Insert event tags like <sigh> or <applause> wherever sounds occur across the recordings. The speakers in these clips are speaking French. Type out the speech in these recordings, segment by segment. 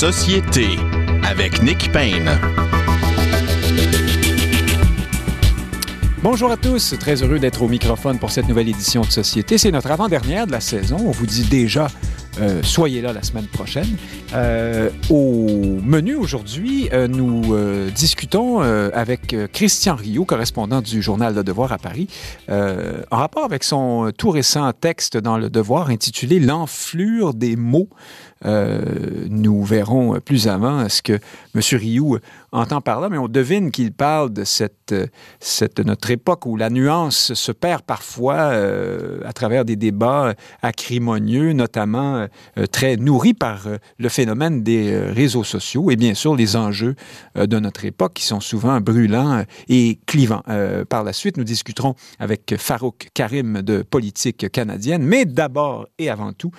Société avec Nick Payne. Bonjour à tous, très heureux d'être au microphone pour cette nouvelle édition de Société. C'est notre avant-dernière de la saison. On vous dit déjà euh, soyez là la semaine prochaine. Euh, au menu aujourd'hui, euh, nous discutons avec Christian Rio, correspondant du journal Le Devoir à Paris, en rapport avec son tout récent texte dans Le Devoir intitulé L'enflure des mots. nous verrons plus avant ce que M. Rioux entend par là, mais on devine qu'il parle de cette, cette, notre époque où la nuance se perd parfois à travers des débats acrimonieux, notamment euh, très nourri par euh, le phénomène des euh, réseaux sociaux et bien sûr les enjeux de notre époque qui sont souvent brûlants et clivants. par la suite, nous discuterons avec Farouk Karim de Politique canadienne, mais d'abord et avant tout,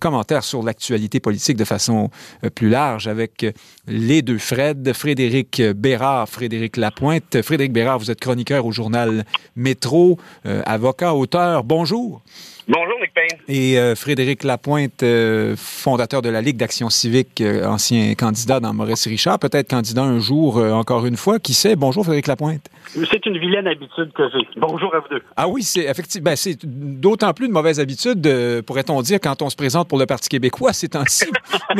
commentaire sur l'actualité politique de façon plus large avec les deux Fred, Frédéric Bérard, Frédéric Lapointe. Frédéric Bérard, vous êtes chroniqueur au journal Métro, avocat, auteur. Bonjour. Bonjour, Nick Payne. Et euh, Frédéric Lapointe, euh, fondateur de la Ligue d'action civique, euh, ancien candidat dans Maurice Richard, peut-être candidat un jour encore une fois. Qui sait? Bonjour, Frédéric Lapointe. C'est une vilaine habitude que j'ai. Bonjour à vous deux. Ah oui, c'est effectivement, ben, c'est d'autant plus de mauvaise habitude, pourrait-on dire, quand on se présente pour le Parti québécois ces temps-ci. <laughs>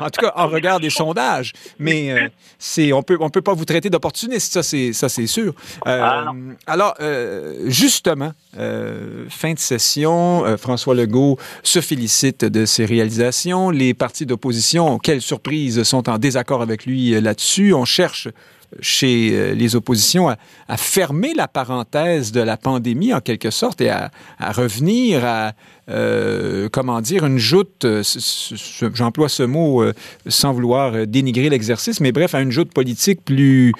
en tout cas, en regard des sondages. Mais c'est, on peut, on peut pas vous traiter d'opportuniste, ça c'est, ça c'est sûr. Ah, alors, justement, fin de session. Euh, François Legault se félicite de ses réalisations. Les partis d'opposition, quelle surprise, sont en désaccord avec lui euh, là-dessus. On cherche chez euh, les oppositions à, fermer la parenthèse de la pandémie en quelque sorte et à, revenir à, euh, comment dire, une joute, euh, j'emploie ce mot sans vouloir dénigrer l'exercice, mais bref, à une joute politique plus,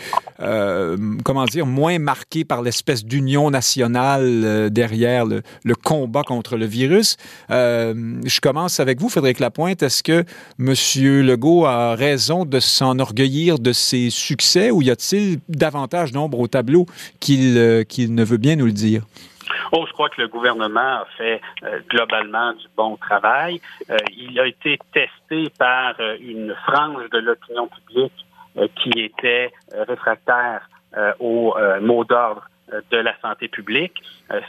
comment dire, moins marquée par l'espèce d'union nationale derrière le, combat contre le virus. je commence avec vous, Frédéric Lapointe. Est-ce que M. Legault a raison de s'enorgueillir de ses succès ou y a-t-il davantage d'ombre au tableau euh, qu'il ne veut bien nous le dire? Oh, je crois que le gouvernement a fait euh, globalement du bon travail. Euh, il a été testé par une frange de l'opinion publique qui était réfractaire aux mots d'ordre de la santé publique.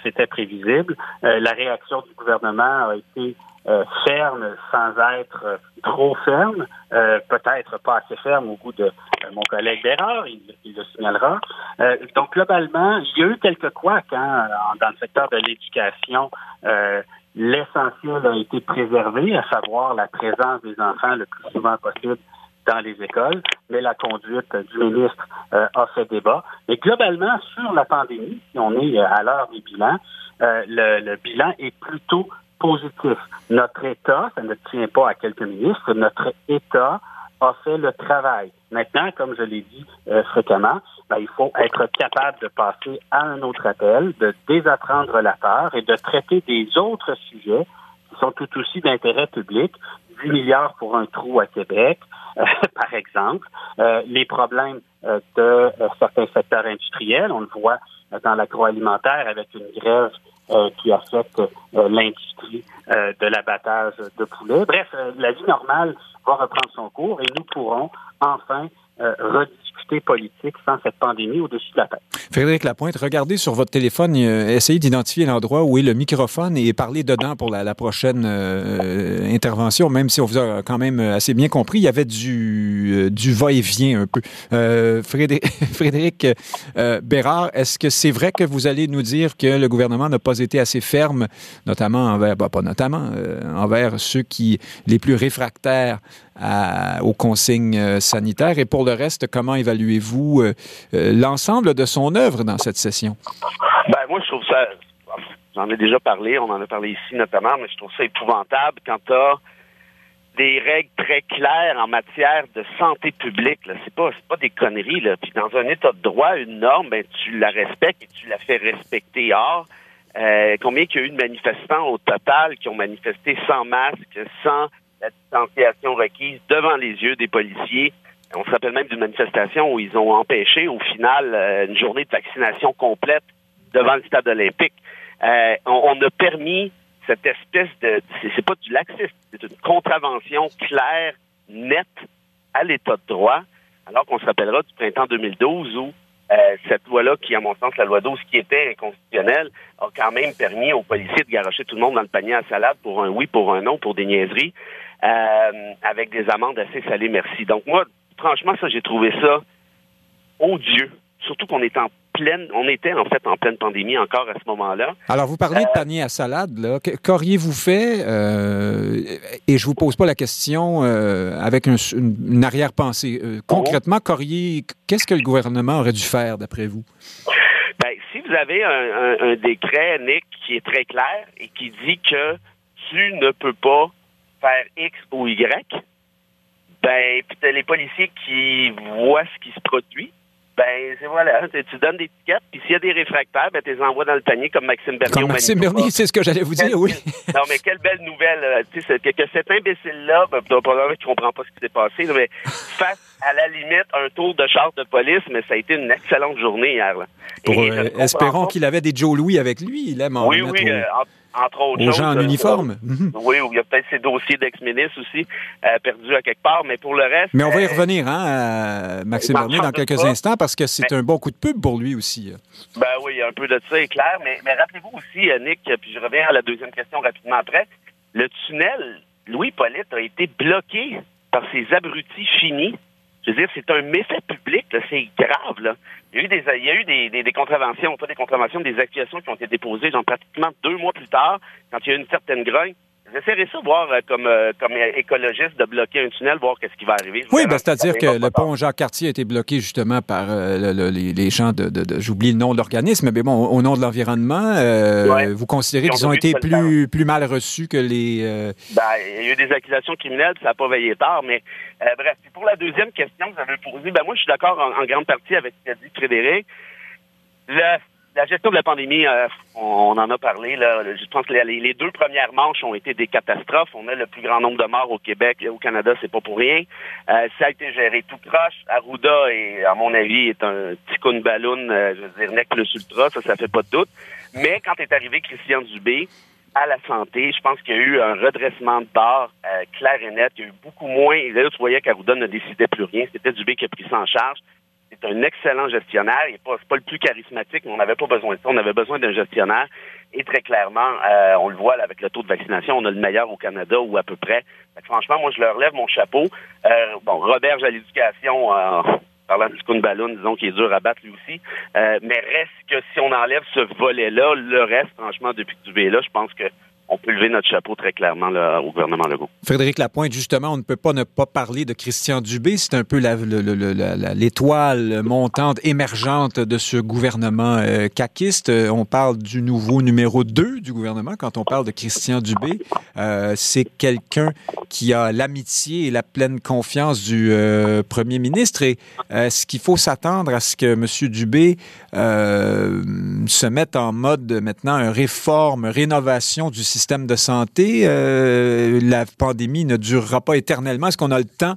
C'était prévisible. la réaction du gouvernement a été euh, ferme sans être euh, trop ferme, euh, peut-être pas assez ferme au goût de mon collègue Bérard, il, le signalera. donc globalement, il y a eu quelques couacs hein, dans le secteur de l'éducation. L'essentiel a été préservé, à savoir la présence des enfants le plus souvent possible dans les écoles, mais la conduite du ministre a fait débat. Mais globalement, sur la pandémie, si on est à l'heure des bilans, le, le, bilan est plutôt positif. Notre État, ça ne tient pas à quelques ministres, notre État a fait le travail. Maintenant, comme je l'ai dit euh, fréquemment, ben, il faut être capable de passer à un autre appel, de désapprendre la peur et de traiter des autres sujets qui sont tout aussi d'intérêt public. 8 milliards pour un trou à Québec, <laughs> euh, par exemple. Euh, les problèmes de certains secteurs industriels, on le voit dans l'agroalimentaire avec une grève euh, qui affecte euh, l'industrie euh, de l'abattage de poulet. Bref, la vie normale va reprendre son cours et nous pourrons enfin rediscuter politique sans cette pandémie au-dessus de la tête. Frédéric Lapointe, regardez sur votre téléphone, essayez d'identifier l'endroit où est le microphone et parlez dedans pour la, prochaine intervention, même si on vous a quand même assez bien compris, il y avait du, du va-et-vient un peu. <laughs> Frédéric, Frédéric Bérard, est-ce que c'est vrai que vous allez nous dire que le gouvernement n'a pas été assez ferme, notamment envers, bah, pas notamment, euh, envers ceux qui, les plus réfractaires aux consignes euh, sanitaires? Et pour le reste, comment évaluez-vous euh, l'ensemble de son œuvre dans cette session? Ben, moi, je trouve ça, j'en ai déjà parlé, on en a parlé ici notamment, mais je trouve ça épouvantable quand tu des règles très claires en matière de santé publique. Là. C'est pas pas des conneries. Là. Puis dans un état de droit, une norme, ben, tu la respectes et tu la fais respecter. Or, euh, combien qu'il y a eu de manifestants au total qui ont manifesté sans masque, sans la distanciation requise devant les yeux des policiers. On se rappelle même d'une manifestation où ils ont empêché au final euh, une journée de vaccination complète devant le stade olympique. Euh, on, a permis cette espèce de c'est pas du laxisme, c'est une contravention claire, net à l'état de droit, alors qu'on se rappellera du printemps 2012 où euh, cette loi-là, qui, à mon sens, la loi 12, qui était inconstitutionnelle, a quand même permis aux policiers de garocher tout le monde dans le panier à salade pour un oui, pour un non, pour des niaiseries, euh, avec des amendes assez salées, merci. Donc moi, franchement, ça, j'ai trouvé ça odieux. Surtout qu'on est en pleine, on était en fait en pleine pandémie encore à ce moment-là. Alors, vous parlez de euh, panier à salade, là. Qu'auriez-vous fait? Euh, et je vous pose pas la question euh, avec une, arrière-pensée. concrètement, qu'est-ce que le gouvernement aurait dû faire, d'après vous? Ben, si vous avez un, décret, Nick, qui est très clair et qui dit que tu ne peux pas faire X ou Y, ben, les policiers qui voient ce qui se produit, ben, c'est voilà, tu donnes des tickets, puis s'il y a des réfractaires, ben, tu les envoies dans le panier comme Maxime Bernier. Comme Maxime Bernier, c'est ce que j'allais vous dire, oui. non, mais quelle belle nouvelle, euh, tu sais, que, que, cet imbécile-là, ben, probablement qu'il comprend pas ce qui s'est passé, mais face à la limite un tour de char de police, mais ça a été une excellente journée hier. Là. Euh, espérons qu'il avait des Joe Louis avec lui, il aime en Oui, oui, euh, entre autres aux gens en uniforme. Mhm. Oui, il y a peut-être ses dossiers d'ex-ministres aussi euh, perdus à quelque part, mais pour le reste... Mais on va y euh, revenir, hein, Maxime Bernier, dans quelques instants, parce que c'est un bon coup de pub pour lui aussi. Ben oui, il y a un peu de ça, c'est clair, mais, mais rappelez-vous aussi, euh, Nick, puis je reviens à la deuxième question rapidement après, le tunnel Louis Polyte a été bloqué par ces abrutis finis je veux dire, c'est un méfait public, c'est grave. Là. Il y a eu, des, il y a eu des, contraventions, pas des contraventions, des accusations qui ont été déposées genre, pratiquement deux mois plus tard, quand il y a eu une certaine grogne. J'essaierai ça, voir euh, comme, euh, comme écologiste, de bloquer un tunnel, voir qu'est-ce qui va arriver. Oui, ben, c'est-à-dire que le pont Jacques-Cartier a été bloqué justement par euh, les, gens de... J'oublie le nom de l'organisme, mais bon, au, nom de l'environnement, vous considérez qu'ils ont été plus, plus mal reçus que les... Ben, il y a eu des accusations criminelles, ça n'a pas veillé tard, mais bref. Pour la deuxième question que vous avez posée, ben moi, je suis d'accord en, en, grande partie avec ce qu'a dit Frédéric. Le la gestion de la pandémie, euh, on, en a parlé. Là, je pense que les, deux premières manches ont été des catastrophes. On a le plus grand nombre de morts au Québec au Canada, c'est pas pour rien. Euh, ça a été géré tout croche. Arruda, est, à mon avis, est un de ballon, euh, je veux dire, nec plus ultra, ça, ça fait pas de doute. Mais quand est arrivé Christian Dubé à la santé, je pense qu'il y a eu un redressement de barre clair et net. Il y a eu beaucoup moins. Là, tu voyais qu'Arruda ne décidait plus rien. C'était Dubé qui a pris ça en charge c'est un excellent gestionnaire. Il n'est pas, le plus charismatique, mais on n'avait pas besoin de ça. On avait besoin d'un gestionnaire. Et très clairement, euh, on le voit avec le taux de vaccination, on a le meilleur au Canada ou à peu près. franchement, moi, je leur lève mon chapeau. Euh, bon, Roberge à l'éducation, euh, parlant du coup disons qu'il est dur à battre lui aussi. Euh, mais reste que si on enlève ce volet-là, le reste, franchement, depuis que tu es là, je pense que on peut lever notre chapeau très clairement au gouvernement Legault. Frédéric Lapointe, justement, on ne peut pas ne pas parler de Christian Dubé. C'est un peu l'étoile montante, émergente de ce gouvernement euh, caquiste. Euh, on parle du nouveau numéro 2 du gouvernement quand on parle de Christian Dubé. Euh, c'est quelqu'un qui a l'amitié et la pleine confiance du premier ministre. Et est-ce qu'il faut s'attendre à ce que M. Dubé se mette en mode maintenant réforme, rénovation du système système de santé. Euh, la pandémie ne durera pas éternellement. Est-ce qu'on a le temps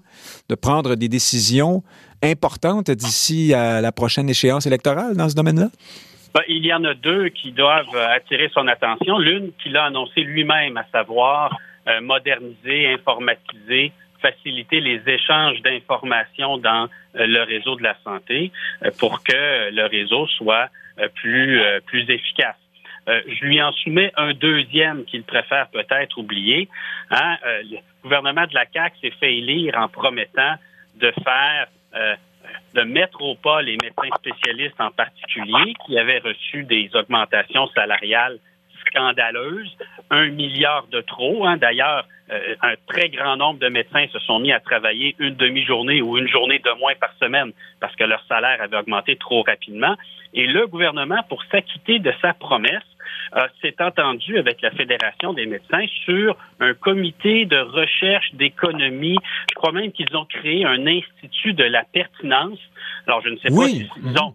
de prendre des décisions importantes d'ici à la prochaine échéance électorale dans ce domaine-là? Ben, il y en a deux qui doivent attirer son attention. L'une qu'il a annoncé lui-même, à savoir euh, moderniser, informatiser, faciliter les échanges d'informations dans euh, le réseau de la santé pour que le réseau soit plus, plus efficace. Euh, je lui en soumets un deuxième qu'il préfère peut-être oublier. Hein? Euh, le gouvernement de la CAQ s'est fait élire en promettant de faire euh, de mettre au pas les médecins spécialistes en particulier qui avaient reçu des augmentations salariales scandaleuses, un milliard de trop. Hein. D'ailleurs, un très grand nombre de médecins se sont mis à travailler une demi-journée ou une journée de moins par semaine parce que leur salaire avait augmenté trop rapidement. Et le gouvernement, pour s'acquitter de sa promesse, euh, s'est entendu avec la Fédération des médecins sur un comité de recherche d'économie. Je crois même qu'ils ont créé un institut de la pertinence. Alors, je ne sais pas s'ils ont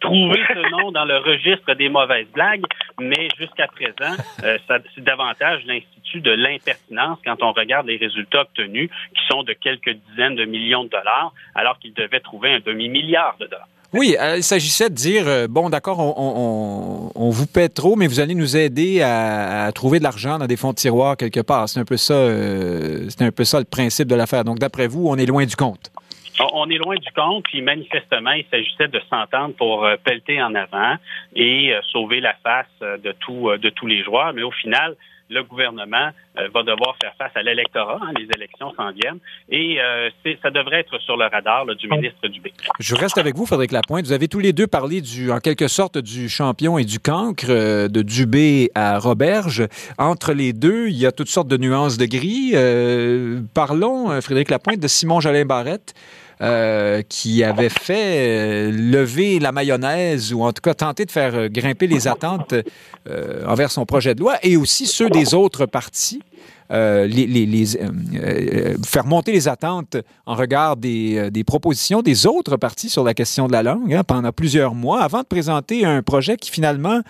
trouvé ce <laughs> nom dans le registre des mauvaises blagues, mais jusqu'à présent, euh, c'est davantage l'Institut de l'impertinence pertinence quand on regarde les résultats obtenus, qui sont de quelques dizaines de millions de dollars, alors qu'il devait trouver un demi-milliard de dollars. Oui, euh, il s'agissait de dire, euh, bon, d'accord, on, vous paie trop, mais vous allez nous aider à, trouver de l'argent dans des fonds de tiroir quelque part. C'est un peu ça, euh, c'est un peu ça le principe de l'affaire. Donc, d'après vous, on est loin du compte. On est loin du compte, puis manifestement, il s'agissait de s'entendre pour pelleter en avant et sauver la face de, tout, de tous les joueurs. Mais au final, le gouvernement euh, va devoir faire face à l'électorat. Hein, les élections s'en viennent. Et euh, ça devrait être sur le radar du ministre Dubé. Je reste avec vous, Frédéric Lapointe. Vous avez tous les deux parlé, du, en quelque sorte, du champion et du cancre, euh, de Dubé à Roberge. Entre les deux, il y a toutes sortes de nuances de gris. parlons, Frédéric Lapointe, de Simon Jalin-Barrette. Euh, qui avait fait euh, lever la mayonnaise ou en tout cas tenter de faire euh, grimper les attentes envers son projet de loi et aussi ceux des autres partis. Les, faire monter les attentes en regard des, propositions des autres partis sur la question de la langue hein, pendant plusieurs mois avant de présenter un projet qui finalement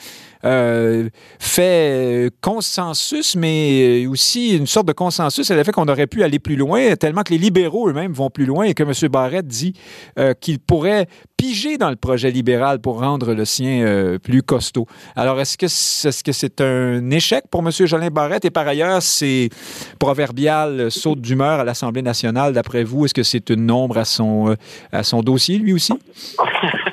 euh, fait consensus, mais aussi une sorte de consensus à l'effet qu'on aurait pu aller plus loin, tellement que les libéraux eux-mêmes vont plus loin et que M. Barrett dit euh, qu'il pourrait piger dans le projet libéral pour rendre le sien euh, plus costaud. Alors, est-ce que c'est un échec pour M. Jolin Barrette? Et par ailleurs, c'est proverbial saute d'humeur à l'Assemblée nationale, d'après vous, est-ce que c'est une ombre à son, à son dossier, lui aussi? <laughs>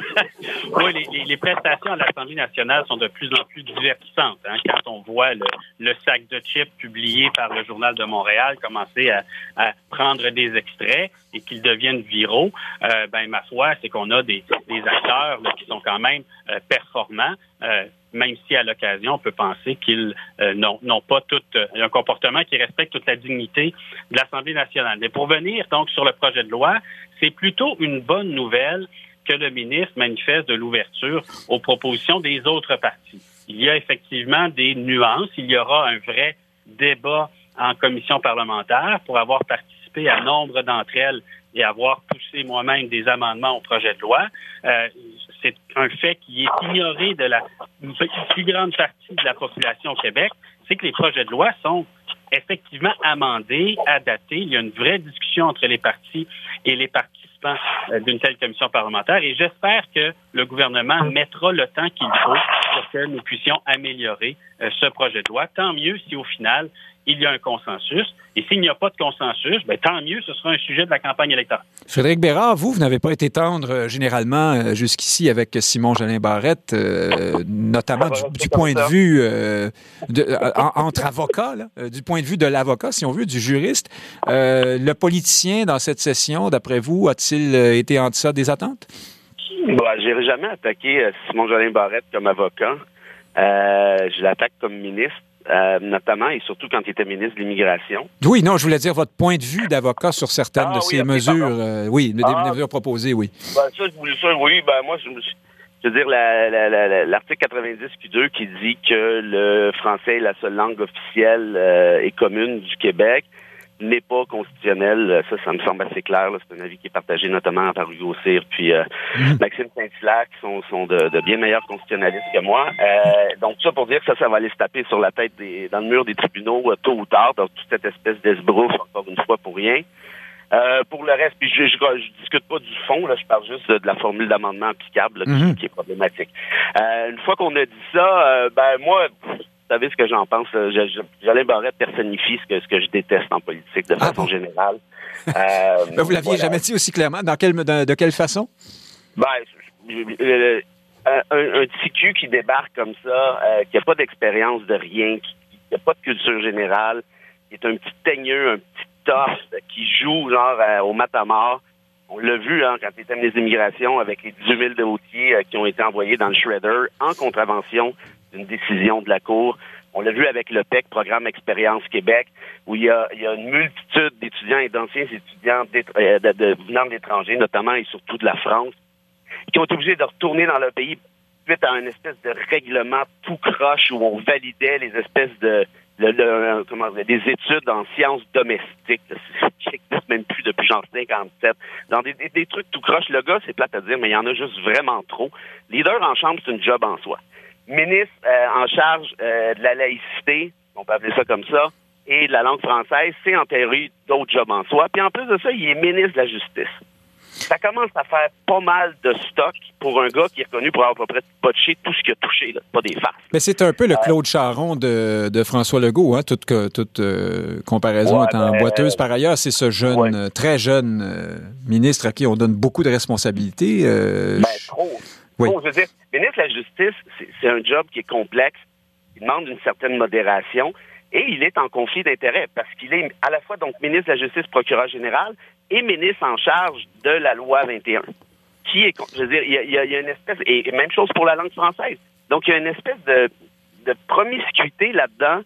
Oui, les, prestations à l'Assemblée nationale sont de plus en plus divertissantes. Hein, quand on voit le, sac de chips publié par le Journal de Montréal commencer à, prendre des extraits et qu'ils deviennent viraux, euh, ben ma foi, c'est qu'on a des, acteurs qui sont quand même euh, performants. Euh, même si à l'occasion, on peut penser qu'ils n'ont pas tout un comportement qui respecte toute la dignité de l'Assemblée nationale. Mais pour venir donc sur le projet de loi, c'est plutôt une bonne nouvelle que le ministre manifeste de l'ouverture aux propositions des autres partis. Il y a effectivement des nuances. Il y aura un vrai débat en commission parlementaire pour avoir participé à nombre d'entre elles et avoir poussé moi-même des amendements au projet de loi. Euh, c'est un fait qui est ignoré de la plus grande partie de la population au Québec, c'est que les projets de loi sont effectivement amendés, adaptés. Il y a une vraie discussion entre les partis et les partis euh, d'une telle commission parlementaire et j'espère que le gouvernement mettra le temps qu'il faut pour que nous puissions améliorer euh, ce projet de loi. Tant mieux si au final, il y a un consensus. Et s'il n'y a pas de consensus, ben, tant mieux, ce sera un sujet de la campagne électorale. Frédéric Bérard, vous, vous n'avez pas été tendre euh, généralement euh, jusqu'ici avec Simon Jolin Barrette, euh, <laughs> notamment du, point de vue entre avocats, du point de vue de l'avocat, si on veut, du juriste. le politicien, dans cette session, d'après vous, a-t-il été en deçà des attentes? Bah, Je n'ai jamais attaqué Simon Jolin Barrette comme avocat. je l'attaque comme ministre. Euh, notamment et surtout quand il était ministre de l'Immigration. Oui, non, je voulais dire votre point de vue d'avocat sur certaines ah de ces mesures. Euh, oui, des ah. mesures proposées, oui. Ben, ça, je voulais ça, oui. Ben, moi, je, veux dire, l'article 90 Q2 qui dit que le français est la seule langue officielle euh, et commune du Québec n'est pas constitutionnel. Ça, ça me semble assez clair. C'est un avis qui est partagé notamment par Hugo Cyr puis euh, mhm. Maxime Saint-Hilaire, qui sont, sont de, bien meilleurs constitutionnalistes que moi. Euh, donc, ça pour dire que ça, ça va aller se taper sur la tête des, dans le mur des tribunaux euh, tôt ou tard, dans toute cette espèce d'esbrouf, encore une fois, pour rien. pour le reste, puis je, je, discute pas du fond, là, je parle juste de, la formule d'amendement applicable mhm. qui, est problématique. une fois qu'on a dit ça, ben moi, savez ce que j'en pense. Jolin Barrette personnifie ce que, ce que je déteste en politique de ah façon générale. <laughs> Euh, ben, vous l'aviez jamais dit aussi clairement. Dans quelle, de, quelle façon? Ben, euh, un, un, TQ qui débarque comme ça, euh, qui n'a pas d'expérience de rien, qui n'a pas de culture générale, qui est un petit teigneux, un petit torse, qui joue genre au matamor. On l'a vu hein, quand il était ministre d'immigration avec les 18 000 dossiers qui ont été envoyés dans le shredder en contravention d'une décision de la Cour. On l'a vu avec le PEC, Programme Expérience Québec, où il y a, il y a une multitude d'étudiants et d'anciens étudiants euh, venant de l'étranger, notamment et surtout de la France, qui ont été obligés de retourner dans leur pays suite à une espèce de règlement tout croche où on validait les espèces de le, comment dire, des études en sciences domestiques qui n'existent même plus depuis genre 57. Dans des, des, trucs tout croche, le gars, c'est plate à dire, mais il y en a juste vraiment trop. Leader en chambre, c'est une job en soi ministre euh, en charge euh, de la laïcité, on peut appeler ça comme ça, et de la langue française, c'est en théorie d'autres jobs en soi. Puis en plus de ça, il est ministre de la Justice. Ça commence à faire pas mal de stock pour un gars qui est reconnu pour avoir à peu près botché tout ce qu'il a touché, là, pas des farces. Mais c'est un peu le Claude Charon de, de François Legault, hein, toute, toute euh, comparaison Ouais, étant ben, boiteuse. Par ailleurs, c'est ce jeune, Ouais. euh, très jeune euh, ministre à qui on donne beaucoup de responsabilités. euh, Ben, trop. Trop, je veux dire, ministre de la Justice, c'est- un job qui est complexe. Il demande une certaine modération. Et il est en conflit d'intérêts parce qu'il est à la fois donc ministre de la Justice, procureur général et ministre en charge de la loi 21. Qui est, je veux dire, il y a une espèce, et même chose pour la langue française. Donc, il y a une espèce de, de promiscuité là-dedans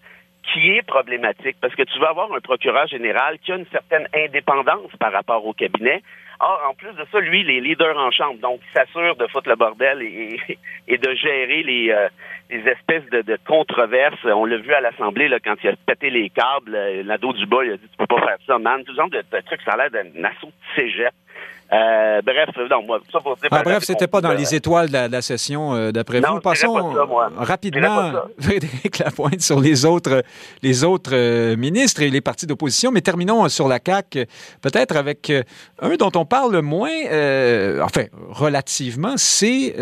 qui est problématique parce que tu vas avoir un procureur général qui a une certaine indépendance par rapport au cabinet. Or, en plus de ça, lui, il est leader en chambre, donc il s'assure de foutre le bordel et, <laughs> de gérer les, euh, espèces de, controverses. On l'a vu à l'Assemblée là, quand il a pété les câbles, euh, l'ado du bas, il a dit Tu peux pas faire ça, man. Tout genre de, de trucs, ça a l'air d'un assaut de cégep. Euh, bref, non, moi, ça pour dire. Ah, bref, c'était pas dans les étoiles de la, de la session euh, d'après vous. Passons pas ça, moi. rapidement, <laughs> Frédéric Lapointe, sur les autres, les autres euh, ministres et les partis d'opposition. Mais terminons sur la CAQ, peut-être avec un dont on parle moins, euh, enfin, relativement, c'est...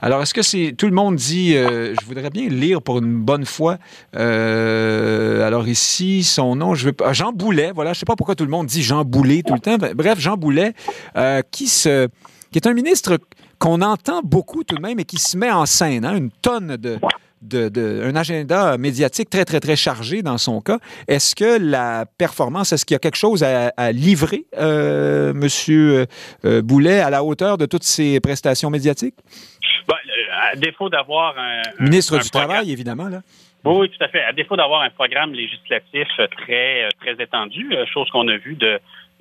alors, est-ce que c'est... Tout le monde dit... je voudrais bien lire pour une bonne fois. alors ici, son nom, je veux pas... Jean Boulet, voilà. Je sais pas pourquoi tout le monde dit Jean Boulet tout le temps. Bref, Jean Boulet, euh, qui se... qui est un ministre qu'on entend beaucoup tout de même et qui se met en scène, hein, une tonne de, de, de- un agenda médiatique très, très, très chargé dans son cas. Est-ce que la performance, est-ce qu'il y a quelque chose à, à livrer, euh, Monsieur euh, Boulet, à la hauteur de toutes ces prestations médiatiques? Ben, euh, à défaut d'avoir un, Ministre un du programme- Travail, évidemment, là. Oui, tout à fait. À défaut d'avoir un programme législatif euh, très euh, très étendu, euh, chose qu'on a vu de euh,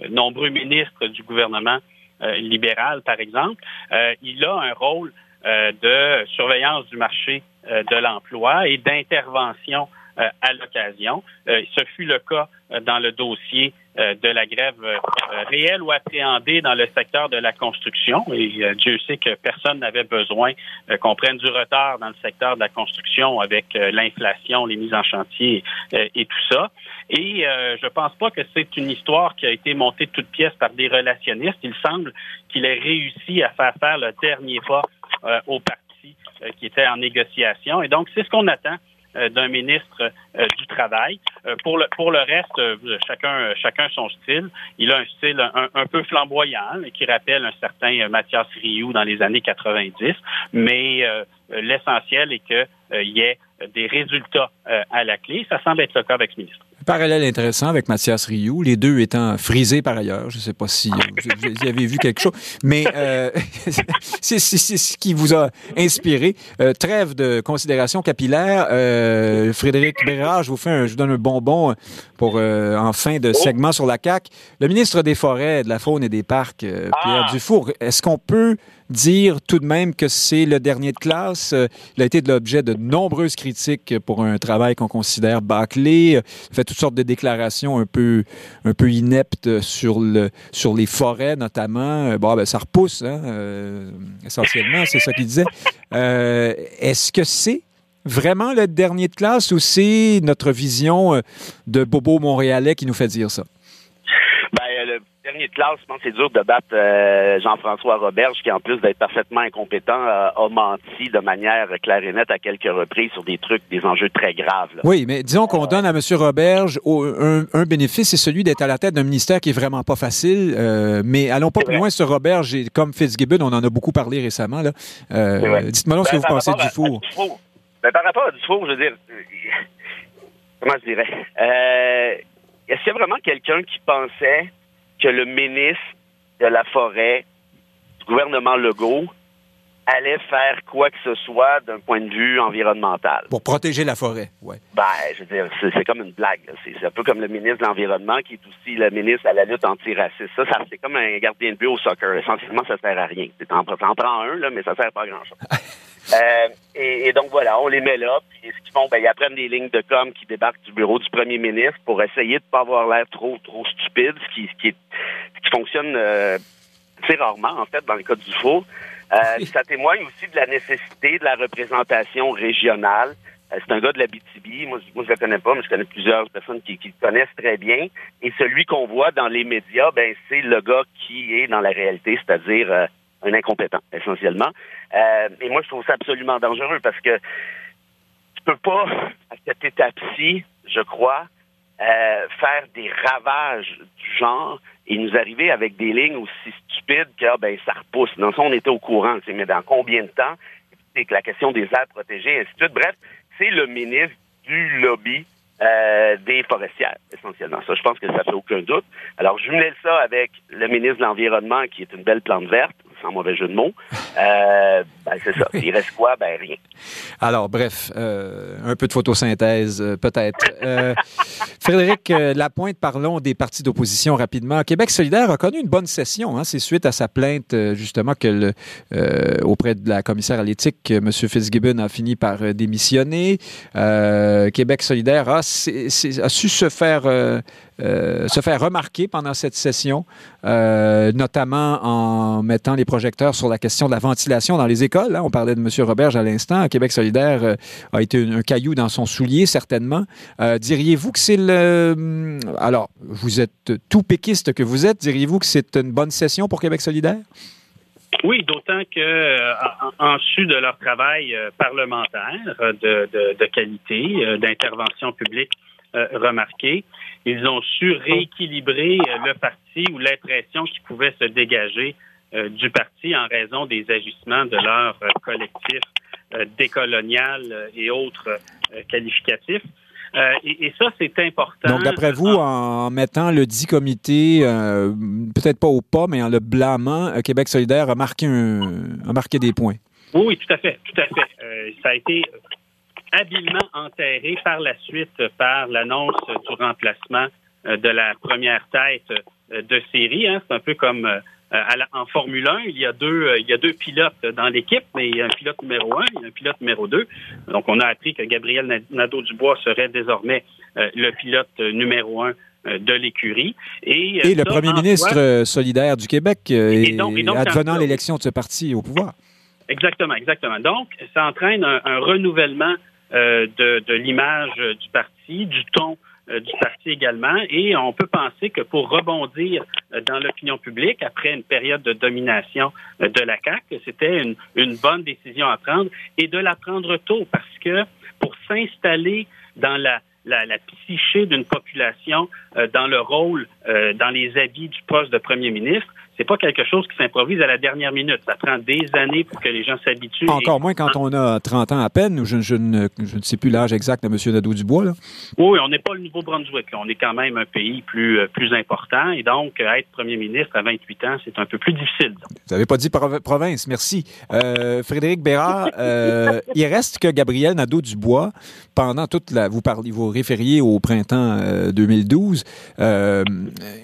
nombreux ministres du gouvernement euh, libéral, par exemple, euh, il a un rôle euh, de surveillance du marché euh, de l'emploi et d'intervention euh, à l'occasion. Euh, ce fut le cas euh, dans le dossier euh, de la grève euh, euh, réelle ou appréhendée dans le secteur de la construction. Et euh, Dieu sait que personne n'avait besoin euh, qu'on prenne du retard dans le secteur de la construction avec euh, l'inflation, les mises en chantier euh, et tout ça. Et euh, je pense pas que c'est une histoire qui a été montée de toutes pièces par des relationnistes. Il semble qu'il ait réussi à faire faire le dernier pas euh, au parti euh, qui était en négociation. Et donc, c'est ce qu'on attend euh, d'un ministre euh, du travail. Euh, pour le pour le reste, euh, chacun chacun son style. Il a un style un, un peu flamboyant qui rappelle un certain euh, Mathias Rioux dans les années 90, mais euh, l'essentiel est que euh, il y ait des résultats euh, à la clé. Ça semble être le cas avec ce ministre. Parallèle intéressant avec Mathias Rioux, les deux étant frisés par ailleurs. Je ne sais pas si euh, vous, avez vu quelque chose, mais euh, <laughs> c'est c'est- c'est ce qui vous a inspiré. Euh, trêve de considération capillaire. Euh, Frédéric Bérard, je vous fais un, je vous donne un bonbon pour euh, en fin de segment sur la CAC. Le ministre des Forêts, de la Faune et des Parcs, Pierre Ah! Dufour, est-ce qu'on peut dire tout de même que c'est le dernier de classe? Euh, Il a été l'objet de nombreuses critiques pour un travail qu'on considère bâclé. Il fait toutes sortes de déclarations un peu, un peu ineptes sur, le, sur les forêts, notamment. Euh, Bon, ben, ça repousse, hein, euh, essentiellement, c'est ça qu'il disait. Euh, Est-ce que c'est vraiment le dernier de classe ou c'est notre vision euh, de Bobo montréalais qui nous fait dire ça? Ben, dernier de classe, je pense que c'est dur de battre euh, Jean-François Roberge, qui en plus d'être parfaitement incompétent, euh, a menti de manière claire et nette à quelques reprises sur des trucs, des enjeux très graves. là. Oui, mais disons qu'on donne à M. Roberge au- un, un bénéfice, c'est celui d'être à la tête d'un ministère qui est vraiment pas facile. euh, mais allons pas plus loin sur Roberge. Et comme Fitzgibbon, on en a beaucoup parlé récemment. Dites-moi donc ce que Ben, vous pensez du à- four. à Dufour. Ben, par rapport à Dufour, je veux dire, <laughs> comment je dirais, est-ce qu'il y a vraiment quelqu'un qui pensait que le ministre de la Forêt du gouvernement Legault allait faire quoi que ce soit d'un point de vue environnemental? Pour protéger la forêt, ouais. Ben, je veux dire, c'est, c'est comme une blague. C'est, un peu comme le ministre de l'Environnement qui est aussi le ministre à la lutte antiraciste. Ça, ça c'est comme un gardien de but au soccer. Essentiellement, ça sert à rien. Tu en, t'en prends un, là, mais ça sert pas à grand-chose. <laughs> Euh, et, et donc, voilà, on les met là. Puis ce qu'ils font, ben, ils apprennent des lignes de com qui débarquent du bureau du premier ministre pour essayer de pas avoir l'air trop, trop stupide, ce qui, ce qui, est- ce qui fonctionne euh, assez rarement, en fait, dans le cas du faux. Euh, <laughs> ça témoigne aussi de la nécessité de la représentation régionale Euh, c'est un gars de la BTB. Moi, moi, je le connais pas, mais je connais plusieurs personnes qui, qui le connaissent très bien. Et celui qu'on voit dans les médias, ben, c'est le gars qui est dans la réalité, c'est-à-dire euh, un incompétent, essentiellement. Euh, et moi, je trouve ça absolument dangereux parce que tu peux pas, à cette étape-ci, je crois, euh, faire des ravages du genre et nous arriver avec des lignes aussi stupides que ah, ben ça repousse. Dans ça, on était au courant, mais dans combien de temps? C'est la question des aires protégées, ainsi de suite. Bref, c'est le ministre du lobby euh, des forestières, essentiellement. Ça, je pense que ça fait aucun doute. Alors, je jumelez ça avec le ministre de l'Environnement, qui est une belle plante verte, sans mauvais jeu de mots. <laughs> Euh, ben, c'est ça. Il reste quoi? Ben, rien. Alors, bref, euh, un peu de photosynthèse, euh, peut-être. Frédéric Lapointe, parlons des partis d'opposition rapidement. Québec solidaire a connu une bonne session. Hein, C'est suite à sa plainte, justement, que le, auprès de la commissaire à l'éthique, M. Fitzgibbon a fini par démissionner. Québec solidaire a su se faire, euh, se faire remarquer pendant cette session, euh, notamment en mettant les projecteurs sur la question de la ventilation dans les écoles. hein. On parlait de M. Roberge à l'instant. Québec solidaire euh, a été un, caillou dans son soulier, certainement. Diriez-vous que c'est le... Alors, vous êtes tout péquiste que vous êtes. Diriez-vous que c'est une bonne session pour Québec solidaire? Oui, d'autant que en, su de leur travail parlementaire de, qualité, d'intervention publique remarquée, ils ont su rééquilibrer euh, le parti ou l'impression qui pouvait se dégager euh, du parti en raison des agissements de leur euh, collectif décolonial et autres qualificatifs. Euh, et, et ça, c'est important. Donc, d'après vous, en mettant le dit comité, euh, peut-être pas au pas, mais en le blâmant, euh, Québec solidaire a marqué, un, a marqué des points. Oui, oui, tout à fait, tout à fait. Ça a été habilement enterré par la suite par l'annonce du remplacement euh, de la première tête euh, de série. hein. C'est un peu comme euh, à la- en Formule 1, il y a deux, il y a deux pilotes dans l'équipe, mais il y a un pilote numéro un, il y a un pilote numéro deux. Donc, on a appris que Gabriel Na- Nadeau-Dubois serait désormais le pilote numéro un de l'écurie. Et, le premier ministre solidaire du Québec, Et donc- donc, advenant l'élection de ce parti au pouvoir. Exactement, exactement. Donc, ça entraîne un, un renouvellement de, de l'image euh, du parti, du ton euh, du parti également, et on peut penser que pour rebondir euh, dans l'opinion publique après une période de domination euh, de la CAQ, c'était une, une bonne décision à prendre et de la prendre tôt parce que pour s'installer dans la la, la psyché d'une population euh, dans le rôle, euh, dans les habits du poste de premier ministre, c'est pas quelque chose qui s'improvise à la dernière minute. Ça prend des années pour que les gens s'habituent. Encore moins quand on a 30 ans à peine. ou Je, je ne, je ne sais plus l'âge exact de M. Nadeau-Dubois. Oui, on n'est pas le Nouveau-Brunswick. On est quand même un pays plus, euh, plus important. Et donc, euh, être premier ministre à 28 ans, c'est un peu plus difficile. Vous n'avez pas dit prov- province, merci. Euh, Frédéric Bérard, euh, il reste que Gabriel Nadeau-Dubois, pendant toute la... Vous, parlez, vous référiez au printemps euh, 2012, euh,